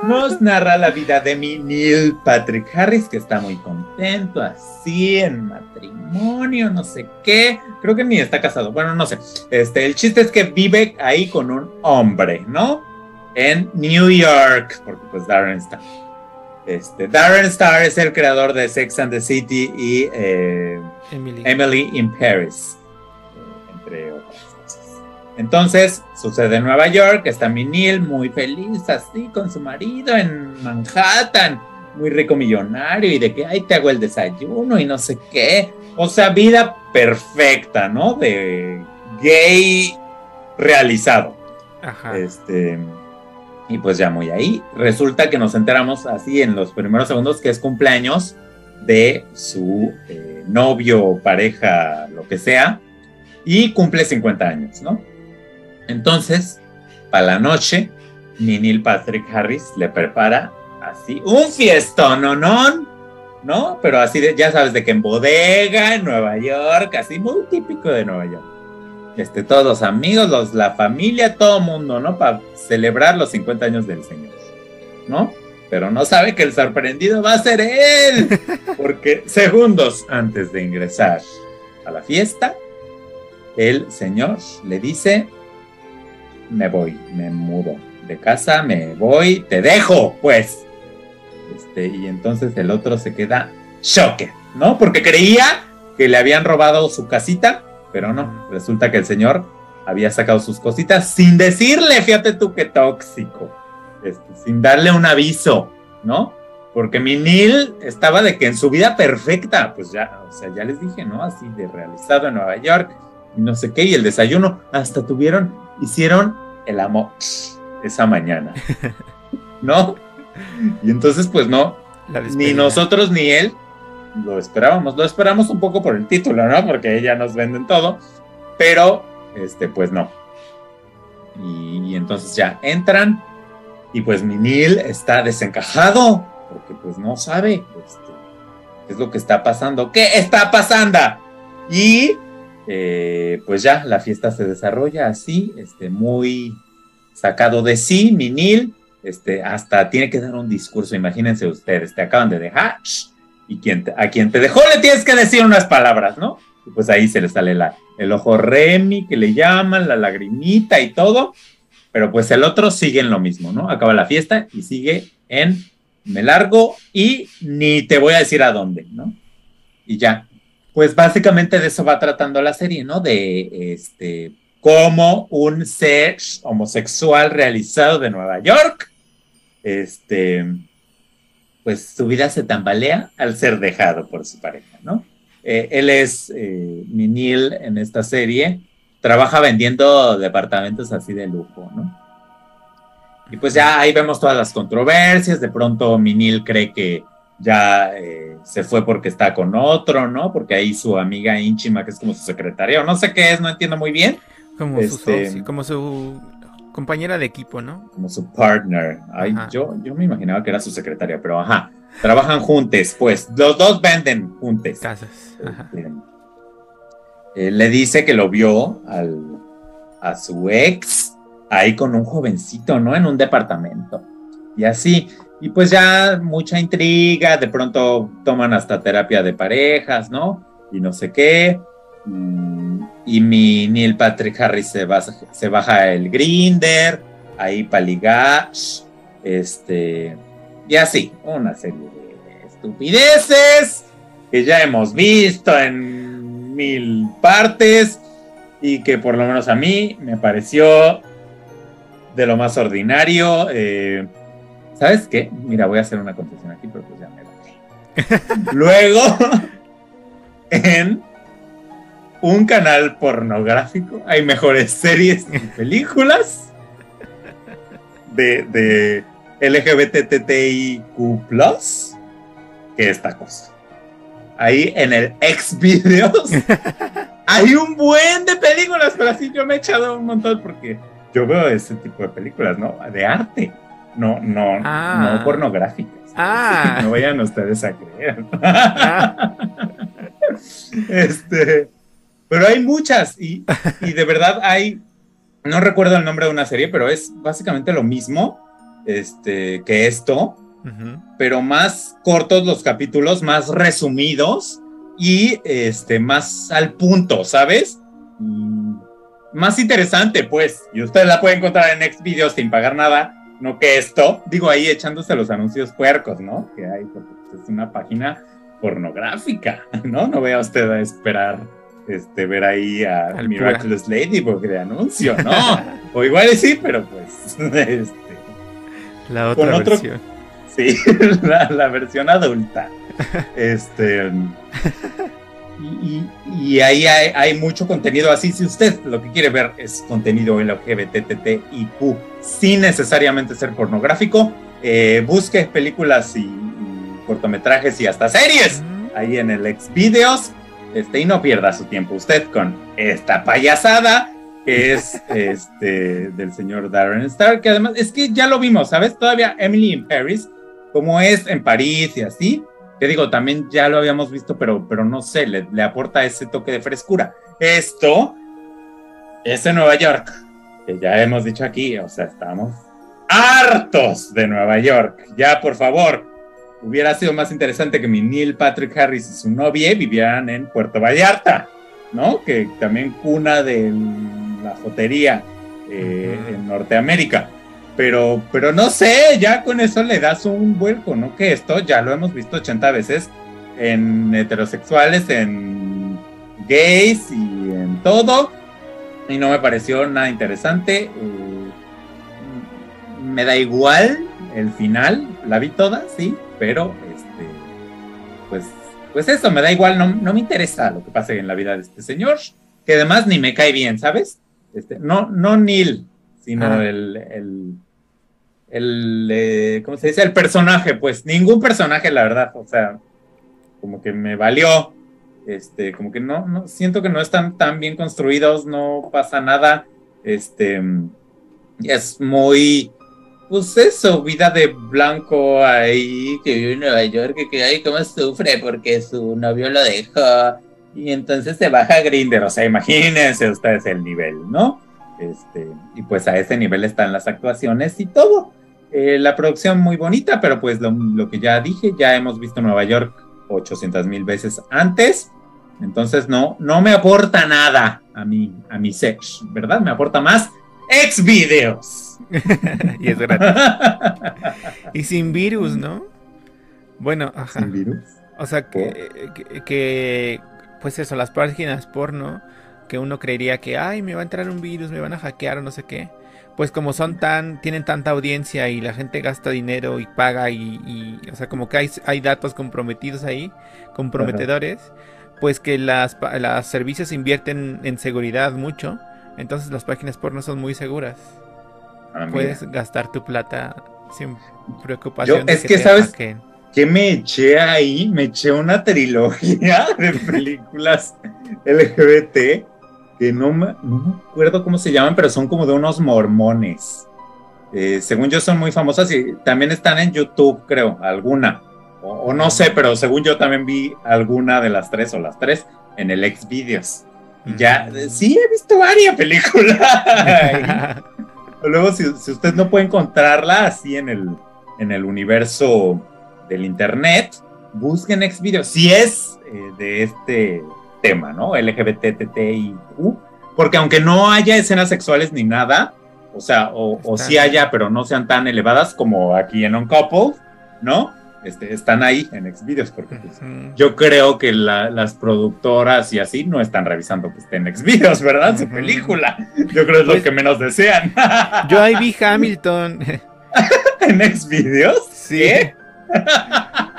nos narra la vida de mi Neil Patrick Harris, que está muy contento, así, en matrimonio, no sé qué. Creo que ni está casado, bueno, no sé. Este, el chiste es que vive ahí con un hombre, ¿no? En New York, porque pues Darren está. Este, Darren Star es el creador de Sex and the City y eh, Emily. in Paris, Entonces, sucede en Nueva York, está Minil muy feliz así con su marido en Manhattan, muy rico millonario y de que, ay, te hago el desayuno y no sé qué. O sea, vida perfecta, ¿no? De gay realizado. Ajá. Este y pues ya muy ahí. Resulta que nos enteramos así en los primeros segundos que es cumpleaños de su eh, novio, pareja, lo que sea, y cumple 50 años, ¿no? Entonces, para la noche, Ninil Patrick Harris le prepara así un fiestón, ¿no? ¿No? Pero así de, ya sabes, de que en bodega, en Nueva York, así muy típico de Nueva York este, todos los amigos, los, la familia, todo mundo, ¿no? Para celebrar los 50 años del Señor, ¿no? Pero no sabe que el sorprendido va a ser él, porque segundos antes de ingresar a la fiesta, el Señor le dice, me voy, me mudo de casa, me voy, te dejo, pues. Este, y entonces el otro se queda choque, ¿no? Porque creía que le habían robado su casita pero no, resulta que el señor había sacado sus cositas sin decirle, fíjate tú qué tóxico, este, sin darle un aviso, ¿no? Porque mi Neil estaba de que en su vida perfecta, pues ya, o sea, ya les dije, ¿no? Así de realizado en Nueva York, y no sé qué, y el desayuno, hasta tuvieron, hicieron el amor esa mañana, ¿no? Y entonces, pues no, ni nosotros ni él lo esperábamos, lo esperamos un poco por el título, ¿no? Porque ya nos venden todo, pero este, pues no. Y, entonces ya entran y pues Minil está desencajado porque pues no sabe este, qué es lo que está pasando, qué está pasando. Y eh, pues ya la fiesta se desarrolla así, este, muy sacado de sí, Minil, este, hasta tiene que dar un discurso, imagínense ustedes, te acaban de dejar y quien a quien te dejó le tienes que decir unas palabras, ¿no? Y pues ahí se le sale la, el ojo Remy, que le llaman, la lagrimita y todo, pero pues el otro sigue en lo mismo, ¿no? Acaba la fiesta y sigue en me largo y ni te voy a decir a dónde, ¿no? Y ya. Pues básicamente de eso va tratando la serie, ¿no? De este, cómo un ser homosexual realizado de Nueva York, este, pues su vida se tambalea al ser dejado por su pareja, ¿no? Eh, él es eh, Minil en esta serie, trabaja vendiendo departamentos así de lujo, ¿no? Y pues ya ahí vemos todas las controversias, de pronto Minil cree que ya eh, se fue porque está con otro, ¿no? Porque ahí su amiga íntima, que es como su secretaria, o no sé qué es, no entiendo muy bien. Como, este, su, como su compañera de equipo, ¿no? Como su partner. Ay, yo, yo me imaginaba que era su secretaria, pero ajá. Trabajan juntos, pues. Los dos venden juntos. Casas. Ajá. Eh, le dice que lo vio al, a su ex ahí con un jovencito, ¿no? En un departamento. Y así. Y pues ya mucha intriga, de pronto toman hasta terapia de parejas, ¿no? Y no sé qué. Y, mi Neil Patrick Harris se, se baja el grinder, ahí para ligar, este, y así, una serie de estupideces que ya hemos visto en mil partes y que por lo menos a mí me pareció de lo más ordinario. Eh, ¿Sabes qué? Mira, voy a hacer una confesión aquí, pero pues ya me lo Luego, en un canal pornográfico hay mejores series y películas de, de LGBTTIQ que esta cosa. Ahí en el ex videos hay un buen de películas, pero así yo me he echado un montón porque yo veo ese tipo de películas, ¿no? De arte, no, no, ah. no pornográficas. Ah. No vayan ustedes a creer. Ah. este, pero hay muchas y, y de verdad hay, no recuerdo el nombre de una serie, pero es básicamente lo mismo este, que esto, pero más cortos los capítulos, más resumidos y este, más al punto, ¿sabes? más interesante, pues. Y usted la puede encontrar en Next Videos sin pagar nada, no que esto. Digo ahí echándose los anuncios puercos, ¿no? Que hay, porque pues, es una página pornográfica, ¿no? No vea usted a esperar este, ver ahí a Miraculous Ladybug de anuncio, ¿no? o igual sí, pero pues. Este, la otra versión. Sí, la, versión adulta. este. Y, ahí hay, mucho contenido así. Si usted lo que quiere ver es contenido LGBTTIQ sin necesariamente ser pornográfico, eh, busque películas y, cortometrajes y hasta series ahí en el Xvideos. Este, y no pierda su tiempo usted con esta payasada que es este del señor Darren Star, que además es que ya lo vimos, ¿sabes? Todavía Emily in Paris, como es en París y así, que digo, también ya lo habíamos visto, pero, pero no sé, le, le aporta ese toque de frescura. Esto es en Nueva York, que ya hemos dicho aquí, o sea, estamos hartos de Nueva York. Ya, por favor, hubiera sido más interesante que mi Neil Patrick Harris y su novia vivieran en Puerto Vallarta, ¿no? Que también cuna del la jotería eh, en Norteamérica. Pero, pero no sé, ya con eso le das un vuelco, ¿no? Que esto ya lo hemos visto 80 veces en heterosexuales, en gays y en todo. Y no me pareció nada interesante. Eh, me da igual el final, la vi toda, sí, pero este, pues, pues eso, me da igual, no, no me interesa lo que pase en la vida de este señor, que además ni me cae bien, ¿sabes? Este, no, no Neil, sino el, el, el eh, ¿cómo se dice? El personaje, pues ningún personaje, la verdad, o sea, como que me valió, este, como que no, no, siento que no están tan bien construidos, no pasa nada, este, es muy, pues eso, vida de blanco ahí, que vive en Nueva York, que, que ahí como sufre porque su novio lo dejó, y entonces se baja Grinder, o sea, imagínense ustedes el nivel, ¿no? Este, y pues a ese nivel están las actuaciones y todo. Eh, la producción muy bonita, pero pues lo, que ya dije, ya hemos visto Nueva York 800 mil veces antes, entonces no, no me aporta nada a mi, a mi sex, ¿verdad? Me aporta más ex videos. y es gratis. y sin virus, ¿no? Bueno, ajá. ¿Sin virus? O sea, que, que, pues eso, las páginas porno, que uno creería que, ay, me va a entrar un virus, me van a hackear o no sé qué. Pues como son tan, tienen tanta audiencia y la gente gasta dinero y paga y, o sea, como que hay, hay datos comprometidos ahí, comprometedores, pues que las, las servicios invierten en seguridad mucho, entonces las páginas porno son muy seguras. Ah, Puedes gastar tu plata sin preocupación. de es que, sabes, ¿Qué me eché ahí? Me eché una trilogía de películas LGBT que no me, acuerdo cómo se llaman, pero son como de unos mormones. Eh, según yo son muy famosas y también están en YouTube, creo, alguna. O, no sé, pero según yo también vi alguna de las tres o las tres en el ex videos. Y ya, mm. sí, he visto varias películas. Luego, si, si, usted no puede encontrarla así en el, en el universo del internet, busquen Xvideos, si es eh, de este tema, ¿no? LGBTTIQ, porque aunque no haya escenas sexuales ni nada, o sea, o, o sí haya, pero no sean tan elevadas como aquí en On Couple, ¿no? este, están ahí en Xvideos, porque pues, yo creo que las productoras y así no están revisando que esté en Xvideos, ¿verdad? Su película. Yo creo que es lo pues que menos desean. yo ahí vi Hamilton. ¿En Xvideos? Sí.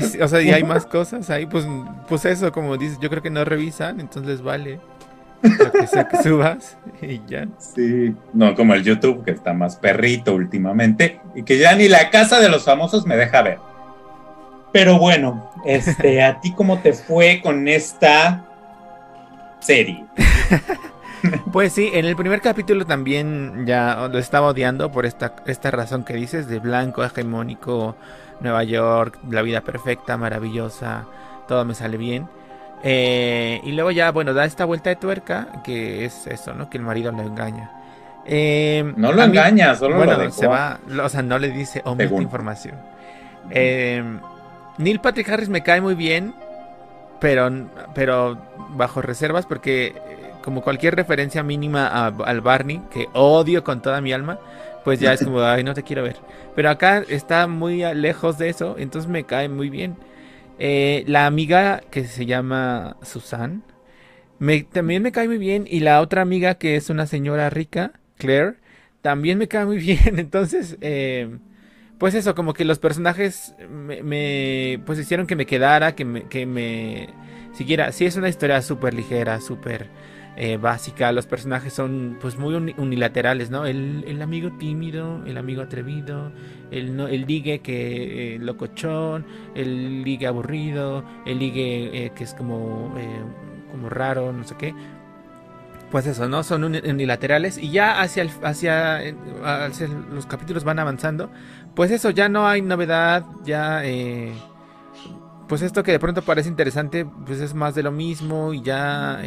o sea, y hay más cosas ahí, pues, pues eso, como dices, yo creo que no revisan, entonces vale. Lo que sea que subas y ya. Sí, no como el YouTube que está más perrito últimamente y que ya ni la casa de los famosos me deja ver. Pero bueno, este, ¿a ti cómo te fue con esta serie? Pues sí, en el primer capítulo también ya lo estaba odiando por esta, esta razón que dices de blanco, hegemónico, Nueva York, la vida perfecta, maravillosa, todo me sale bien. Eh, y luego ya, bueno, da esta vuelta de tuerca, que es eso, ¿no? Que el marido lo engaña. Eh, no lo engaña, solo bueno, lo se va, o sea, no le dice omite información. Eh, Neil Patrick Harris me cae muy bien, pero, pero bajo reservas, porque como cualquier referencia mínima al Barney, que odio con toda mi alma, pues ya es como, ay, no te quiero ver. Pero acá está muy lejos de eso, entonces me cae muy bien. Eh, la amiga que se llama Susan, me, también me cae muy bien. Y la otra amiga que es una señora rica, Claire, también me cae muy bien. Entonces, eh, pues eso, como que los personajes me, pues hicieron que me quedara, que me, que me siguiera. Sí, es una historia súper ligera, súper eh, básica. Los personajes son pues muy unilaterales, ¿no? El, amigo tímido, el amigo atrevido, el, no, el ligue que eh, locochón, el ligue aburrido, el ligue eh, que es como, como raro, no sé qué. Pues eso, ¿no? Son unilaterales y ya hacia, el, hacia, hacia los capítulos van avanzando. Pues eso, ya no hay novedad, ya pues esto que de pronto parece interesante, pues es más de lo mismo y ya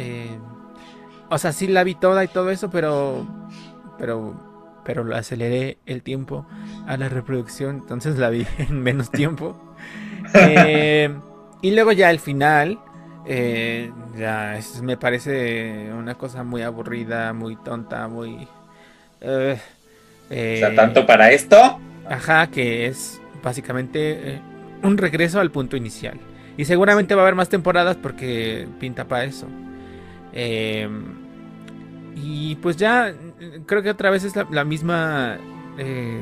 o sea, sí la vi toda y todo eso, pero. Pero. Pero lo aceleré el tiempo a la reproducción. Entonces la vi en menos tiempo. Eh, y luego ya el final. Eh, ya me parece una cosa muy aburrida, muy tonta, muy. Eh, o sea, tanto para esto. Ajá, que es básicamente un regreso al punto inicial. Y seguramente va a haber más temporadas porque pinta para eso. Em, y pues ya creo que otra vez es la, misma eh,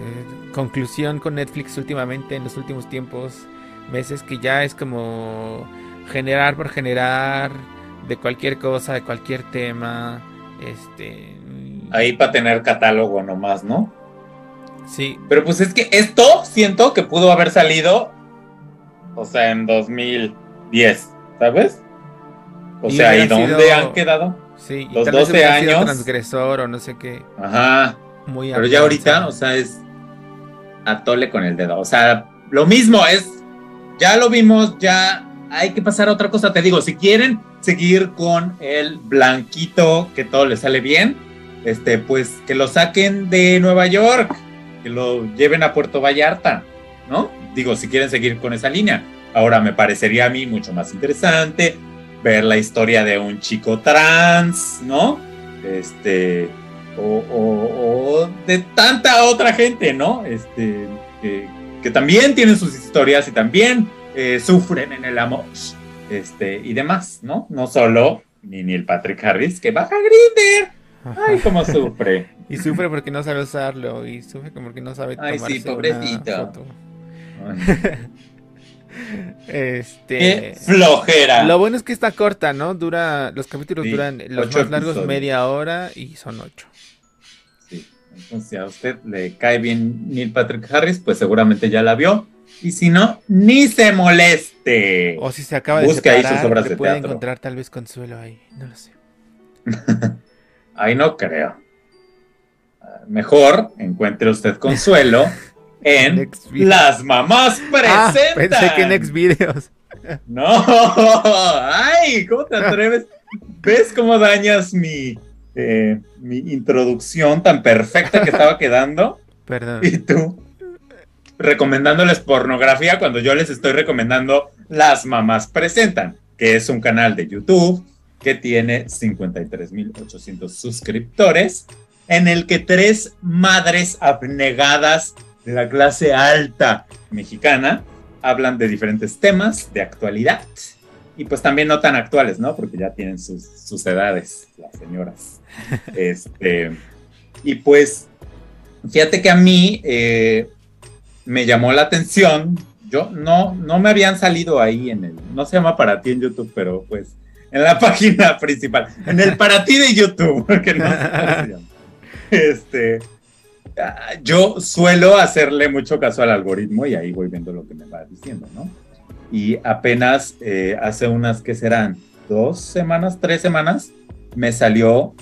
conclusión con Netflix últimamente, en los últimos tiempos, meses, que ya es como generar por generar de cualquier cosa, de cualquier tema. Este. Ahí para tener catálogo nomás, ¿no? Sí. Pero pues es que esto siento que pudo haber salido, o sea, en 2010, ¿sabes? O sea, ¿y dónde han quedado? Sí, los 12 años. transgresor o no sé qué. Ajá. Muy Pero ya ahorita, o sea, es atole con el dedo. O sea, lo mismo es, ya lo vimos, ya hay que pasar a otra cosa. Te digo, si quieren seguir con el blanquito, que todo le sale bien, este, pues que lo saquen de Nueva York, que lo lleven a Puerto Vallarta, ¿no? Digo, si quieren seguir con esa línea. Ahora me parecería a mí mucho más interesante ver la historia de un chico trans, ¿no? Este, o, de tanta otra gente, ¿no? Este, que, también tienen sus historias y también eh, sufren en el amor, este, y demás, ¿no? No solo ni, ni el Patrick Harris que baja Grinder. Ay, cómo sufre. y sufre porque no sabe usarlo y sufre porque no sabe Ay, sí, pobrecito. Este. Qué flojera. Lo bueno es que está corta, ¿no? Dura. Los capítulos duran los más largos media hora y son ocho. Sí. Entonces, si a usted le cae bien Neil Patrick Harris, pues seguramente ya la vio. Y si no, ni se moleste. O si se acaba de Busque separar, ahí sus obras de puede encontrar tal vez consuelo ahí. No lo sé. ahí no creo. Mejor encuentre usted consuelo en Las Mamás ah, Presentan. pensé que en Xvideos. No, ay, ¿cómo te atreves? ¿Ves cómo dañas mi, eh, mi introducción tan perfecta que estaba quedando? Perdón. Y tú recomendándoles pornografía cuando yo les estoy recomendando Las Mamás Presentan, que es un canal de YouTube que tiene 53.800 suscriptores en el que tres madres abnegadas de la clase alta mexicana hablan de diferentes temas de actualidad y pues también no tan actuales, ¿no? Porque ya tienen sus, sus edades, las señoras. este, y pues, fíjate que a mí eh, me llamó la atención, yo no, no me habían salido ahí en el, no se llama para ti en YouTube, pero pues en la página principal, en el para ti de YouTube, porque no Este, yo suelo hacerle mucho caso al algoritmo y ahí voy viendo lo que me va diciendo, ¿no? Y apenas eh, hace unas que serán dos semanas, tres semanas, me salió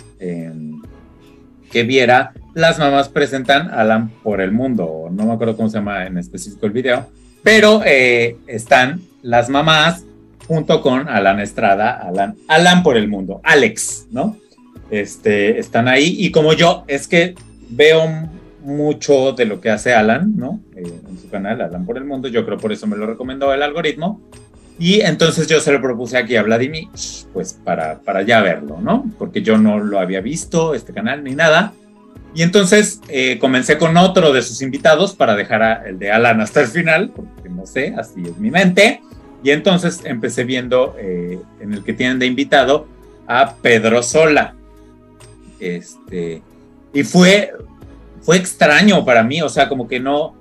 que viera las mamás presentan Alan por el mundo, no me acuerdo cómo se llama en específico el video, pero eh, están las mamás junto con Alan Estrada, Alan, Alan por el mundo, Alex, ¿no? Este, están ahí y como yo, es que veo mucho de lo que hace Alan, ¿no? Eh, en su canal, Alan por el mundo, yo creo por eso me lo recomendó el algoritmo. Y entonces yo se lo propuse aquí a Vladimir, pues para, para ya verlo, ¿no? Porque yo no lo había visto, este canal, ni nada. Y entonces eh, comencé con otro de sus invitados para dejar a, el de Alan hasta el final, porque no sé, así es mi mente. Y entonces empecé viendo eh, en el que tienen de invitado a Pedro Sola. Este, y fue, fue extraño para mí, o sea, como que no,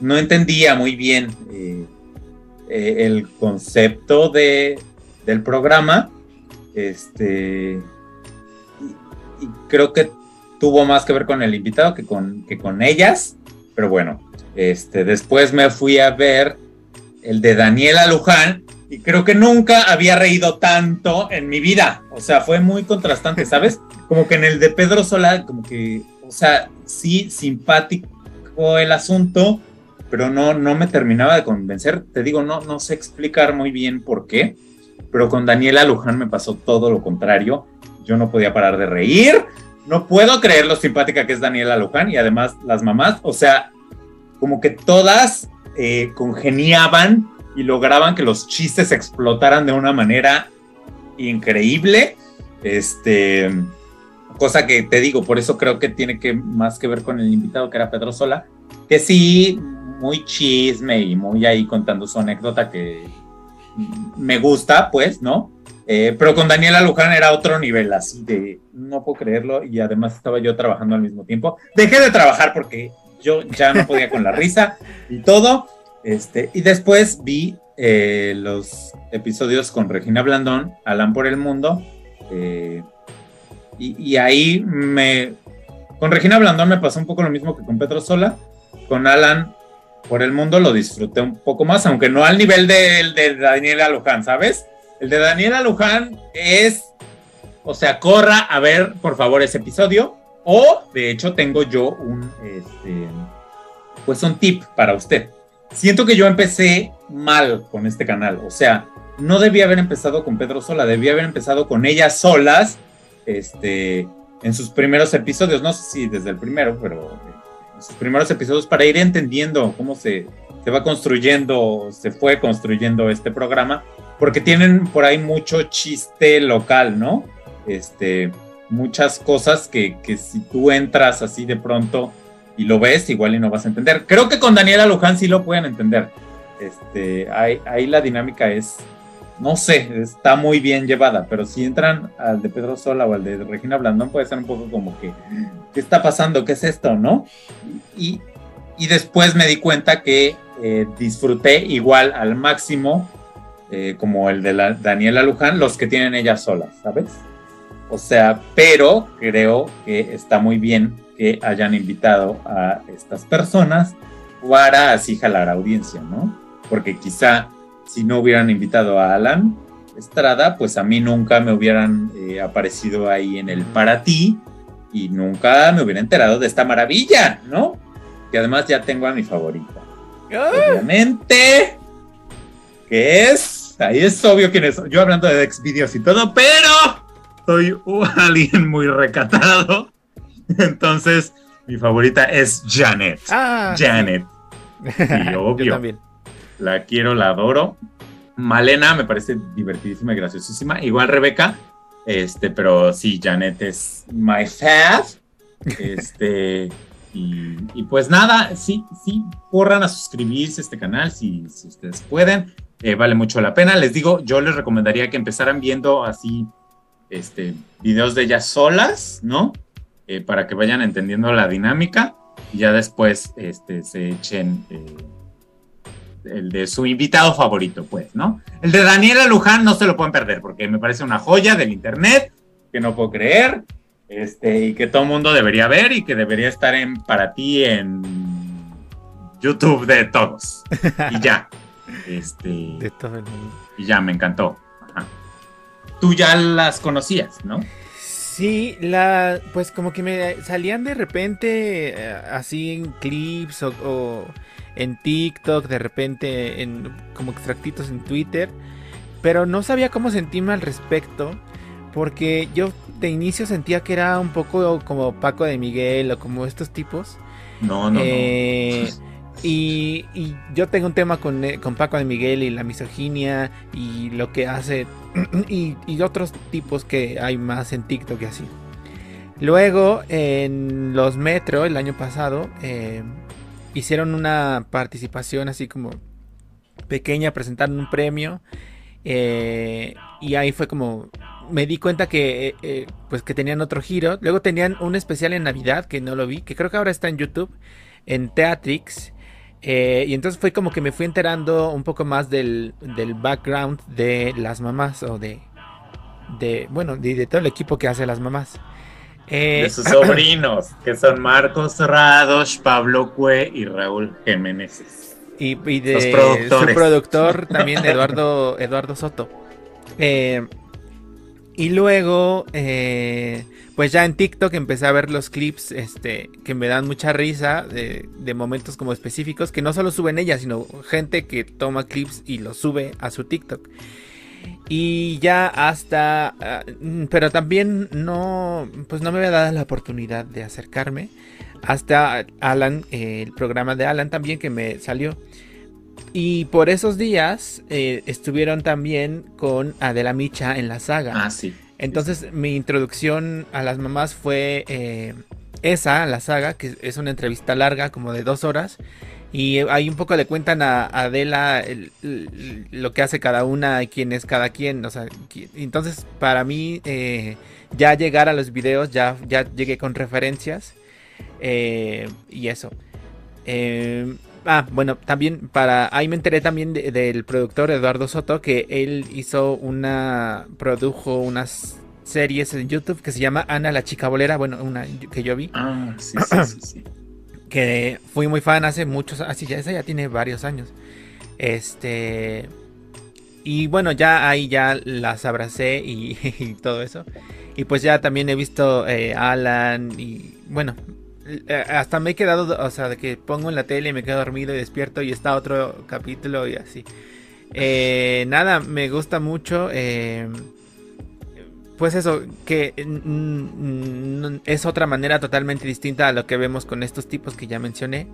no entendía muy bien eh, el concepto de, del programa. Este, y creo que tuvo más que ver con el invitado que con, que con ellas, pero bueno, este, después me fui a ver el de Daniela Luján y creo que nunca había reído tanto en mi vida, o sea, fue muy contrastante, ¿sabes? Como que en el de Pedro Sola, como que, o sea, sí, simpático el asunto, pero no, no me terminaba de convencer, te digo, no, no sé explicar muy bien por qué, pero con Daniela Luján me pasó todo lo contrario, yo no podía parar de reír, no puedo creer lo simpática que es Daniela Luján y además las mamás, o sea, como que todas eh, congeniaban y lograban que los chistes explotaran de una manera increíble. Este, cosa que te digo, por eso creo que tiene que más que ver con el invitado que era Pedro Sola, que sí, muy chisme y muy ahí contando su anécdota que me gusta, pues, ¿no? Eh, pero con Daniela Luján era otro nivel, así de no puedo creerlo. Y además estaba yo trabajando al mismo tiempo. Dejé de trabajar porque yo ya no podía con la risa y todo. Este, y después vi eh, los episodios con Regina Blandón, Alan por el Mundo. Eh, y, ahí me. Con Regina Blandón me pasó un poco lo mismo que con Petro Sola. Con Alan por el Mundo lo disfruté un poco más, aunque no al nivel de, de Daniela Luján, ¿sabes? El de Daniela Luján es, o sea, corra a ver, por favor, ese episodio. O, de hecho, tengo yo un, este, pues un tip para usted. Siento que yo empecé mal con este canal. O sea, no debía haber empezado con Pedro Sola, debía haber empezado con ellas solas, este, en sus primeros episodios. No sé si desde el primero, pero en sus primeros episodios para ir entendiendo cómo se, se va construyendo, se fue construyendo este programa porque tienen por ahí mucho chiste local, ¿no? Este, muchas cosas que, que, si tú entras así de pronto y lo ves, igual y no vas a entender. Creo que con Daniela Luján sí lo pueden entender. Este, ahí, ahí la dinámica es, no sé, está muy bien llevada, pero si entran al de Pedro Sola o al de Regina Blandón, puede ser un poco como que, ¿qué está pasando? ¿Qué es esto? ¿No? Y, y después me di cuenta que eh, disfruté igual al máximo eh, como el de la Daniela Luján, los que tienen ellas solas, ¿sabes? O sea, pero creo que está muy bien que hayan invitado a estas personas para así jalar audiencia, ¿no? Porque quizá si no hubieran invitado a Alan Estrada, pues a mí nunca me hubieran eh, aparecido ahí en el para ti y nunca me hubiera enterado de esta maravilla, ¿no? Que además ya tengo a mi favorita. Obviamente, que es, ahí es obvio quién es, yo hablando de Xvideos y todo, pero soy alguien muy recatado, entonces mi favorita es Janet. Ah, Janet. Y obvio, Yo también. La quiero, la adoro. Malena me parece divertidísima y graciosísima. Igual Rebeca, este, pero sí, Janet es my fave. Este, y, pues nada, sí, sí, corran a suscribirse a este canal si, si ustedes pueden. Eh, vale mucho la pena. Les digo, yo les recomendaría que empezaran viendo así este, videos de ellas solas, ¿no? Eh, para que vayan entendiendo la dinámica y ya después este, se echen eh, el de su invitado favorito, pues, ¿no? El de Daniela Luján no se lo pueden perder porque me parece una joya del internet que no puedo creer este, y que todo el mundo debería ver y que debería estar en, para ti en YouTube de todos. Y ya. Este, de todo el mundo. Y ya, me encantó. Tú ya las conocías, ¿no? Sí, la, pues como que me salían de repente eh, así en clips o, en TikTok, de repente en como extractitos en Twitter, pero no sabía cómo sentirme al respecto, porque yo de inicio sentía que era un poco como Paco de Miguel o como estos tipos. No, no, no. Y, yo tengo un tema con, eh, con, Paco de Miguel y la misoginia y lo que hace y, otros tipos que hay más en TikTok y así. Luego en los Metro el año pasado eh, hicieron una participación así como pequeña, presentaron un premio eh, y ahí fue como me di cuenta que pues que tenían otro giro. Luego tenían un especial en Navidad que no lo vi, que creo que ahora está en YouTube en Teatrix eh, y entonces fue como que me fui enterando un poco más del, background de las mamás o de, de bueno, de, todo el equipo que hace las mamás. Eh, de sus sobrinos, que son Marcos Rados, Pablo Cue y Raúl Jiménez. Y, de su productor también, Eduardo, Eduardo Soto. Eh, y luego, eh, pues ya en TikTok empecé a ver los clips este, que me dan mucha risa de, momentos como específicos, que no solo suben ellas, sino gente que toma clips y los sube a su TikTok. Y ya hasta, ah, pero también no, pues no me había dado la oportunidad de acercarme. Hasta Alan, el programa de Alan también que me salió. Y por esos días eh, estuvieron también con Adela Micha en la saga. Ah, sí. Entonces mi introducción a las mamás fue eh, esa, la saga, que es una entrevista larga, como de dos horas. Y ahí un poco le cuentan a Adela lo que hace cada una y quién es cada quien. O sea, entonces para mí eh, ya llegar a los videos, ya, ya llegué con referencias. y eso. Ah, bueno, también para. Ahí me enteré también del productor Eduardo Soto que él hizo una. Produjo unas series en YouTube que se llama Ana la chica bolera. Bueno, una que yo vi. Ah, sí, sí, sí, Que fui muy fan hace muchos. Así ah, ya, esa ya tiene varios años. Este. Y bueno, ya ahí ya las abracé y, todo eso. Y pues ya también he visto eh, Alan y bueno, hasta me he quedado, o sea, de que pongo en la tele y me quedo dormido y despierto y está otro capítulo y así. Eh, nada, me gusta mucho. Eh, pues eso, que es otra manera totalmente distinta a lo que vemos con estos tipos que ya mencioné.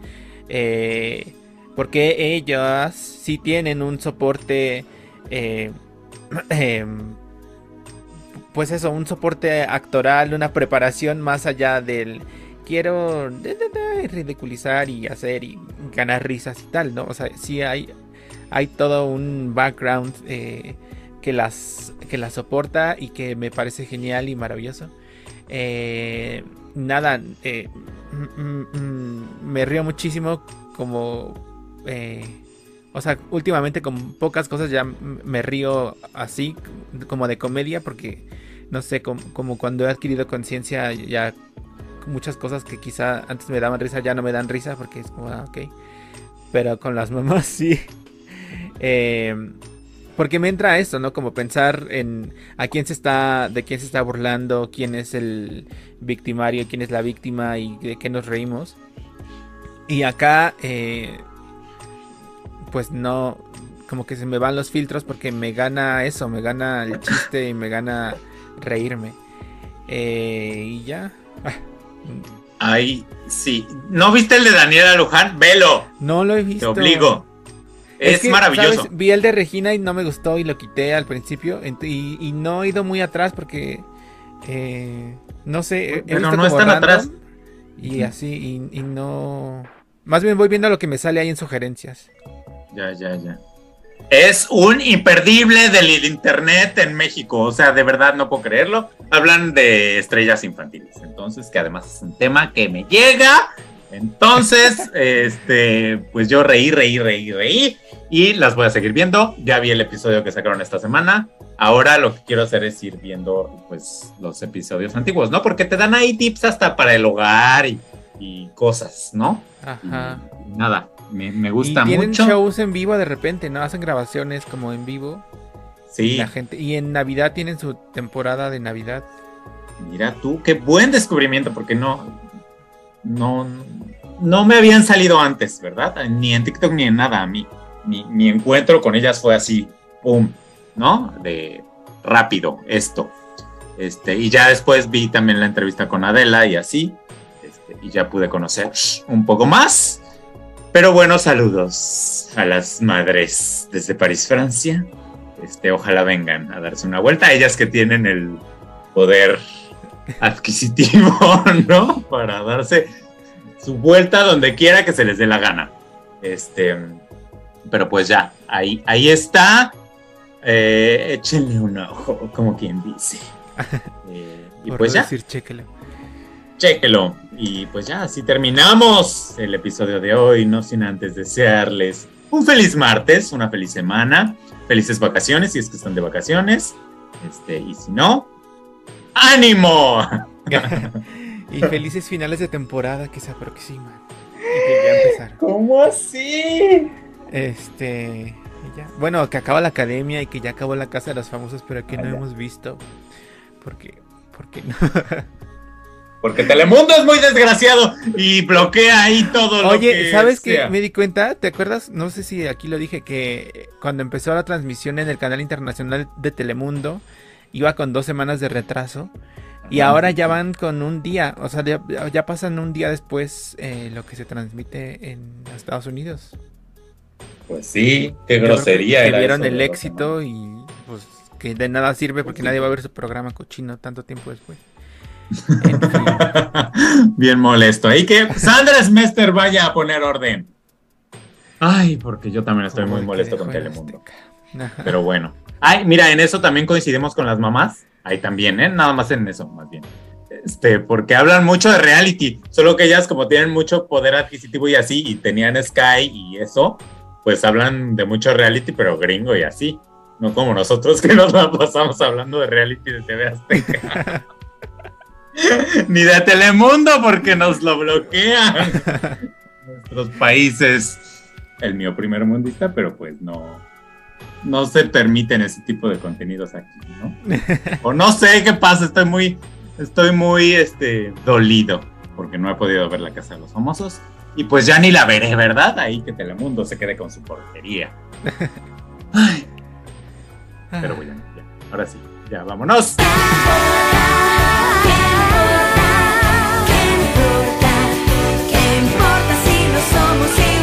porque ellos sí tienen un soporte. pues eso, un soporte actoral, una preparación más allá del quiero ridiculizar y hacer y ganar risas y tal, ¿no? O sea, sí hay, hay todo un background eh, que, las, que las soporta y que me parece genial y maravilloso. Eh, nada, eh, mm, mm, mm, me río muchísimo como... o sea, últimamente con pocas cosas ya me río así, como de comedia, porque no sé, como, como cuando he adquirido conciencia ya muchas cosas que quizá antes me daban risa ya no me dan risa porque es como, ah, ok. Pero con las mamás sí. Eh, porque me entra esto, ¿no? Como pensar en a quién se está, de quién se está burlando, quién es el victimario, quién es la víctima y de qué nos reímos. Y acá, eh, pues no, como que se me van los filtros porque me gana eso, me gana el chiste y me gana reírme. Eh, y ya. Ah, Ay, sí. ¿No viste el de Daniela Luján? Velo. No lo he visto. Te obligo. Es, maravilloso. Vi el de Regina y no me gustó y lo quité al principio. Y, no he ido muy atrás porque. Eh, no sé. Pero no están atrás. Y así, y, no... Más bien voy viendo lo que me sale ahí en sugerencias. Ya, ya, ya. Es un imperdible del internet en México. O sea, de verdad no puedo creerlo. Hablan de estrellas infantiles. Entonces, que además es un tema que me llega. Entonces, este, pues yo reí, reí, reí, reí. Y las voy a seguir viendo. Ya vi el episodio que sacaron esta semana. Ahora lo que quiero hacer es ir viendo, pues, los episodios antiguos, ¿no? Porque te dan ahí tips hasta para el hogar y, cosas, ¿no? Ajá. nada, me, gusta y tienen shows en vivo de repente, ¿no? Hacen grabaciones como en vivo. Sí. la gente, y en Navidad tienen su temporada de Navidad. Mira tú, qué buen descubrimiento, porque no, no, no me habían salido antes, ¿verdad? Ni en TikTok ni en nada. Mi, mi, mi encuentro con ellas fue así, ¡pum! ¿No? De rápido, esto. Este, y ya después vi también la entrevista con Adela y así. Este, y ya pude conocer un poco más. Pero bueno, saludos a las madres desde París, Francia. Este, ojalá vengan a darse una vuelta. Ellas que tienen el poder adquisitivo, ¿no? Para darse su vuelta donde quiera que se les dé la gana. Este, pero pues ya, ahí, ahí está. Eh, échenle un ojo, como quien dice. Eh, y pues ya. Decir, chéquelo. Chéquelo. Y pues ya, así terminamos el episodio de hoy, no sin antes desearles un feliz martes, una feliz semana, felices vacaciones si es que están de vacaciones. Este, y si no, ¡ánimo! y felices finales de temporada que se aproximan. Y ya ¿Cómo así? Este. Ya. Bueno, que acaba la academia y que ya acabó la casa de los famosos, pero que no hemos visto. Porque. Porque no. Porque Telemundo es muy desgraciado y bloquea ahí todo lo Oye, ¿sabes qué? Me di cuenta, ¿te acuerdas? No sé si aquí lo dije, que cuando empezó la transmisión en el canal internacional de Telemundo, iba con dos semanas de retraso. Y ahora ya van con un día, o sea, ya, pasan un día después eh, lo que se transmite en Estados Unidos. Pues sí, qué grosería. Que, vieron el éxito y pues que de nada sirve porque nadie va a ver su programa cochino tanto tiempo después. Bien molesto. Ahí que Sandra Smester vaya a poner orden. Ay, porque yo también estoy muy molesto con Telemundo. Pero bueno. Ay, mira, en eso también coincidimos con las mamás. Ahí también, ¿eh? Nada más en eso, más bien. Este, porque hablan mucho de reality, solo que ellas como tienen mucho poder adquisitivo y así, y tenían Sky y eso, pues hablan de mucho reality, pero gringo y así. No como nosotros que nos la pasamos hablando de reality de TV Azteca. Ni de Telemundo porque nos lo bloquean. Nuestros países. El mío primer mundista, pero pues no. No se permiten ese tipo de contenidos aquí, ¿no? O no sé qué pasa, estoy muy, estoy muy este, dolido porque no he podido ver la Casa de los Famosos. Y pues ya ni la veré, ¿verdad? Ahí que Telemundo se quede con su porquería. Pero bueno, ya, ahora sí, ya vámonos. como se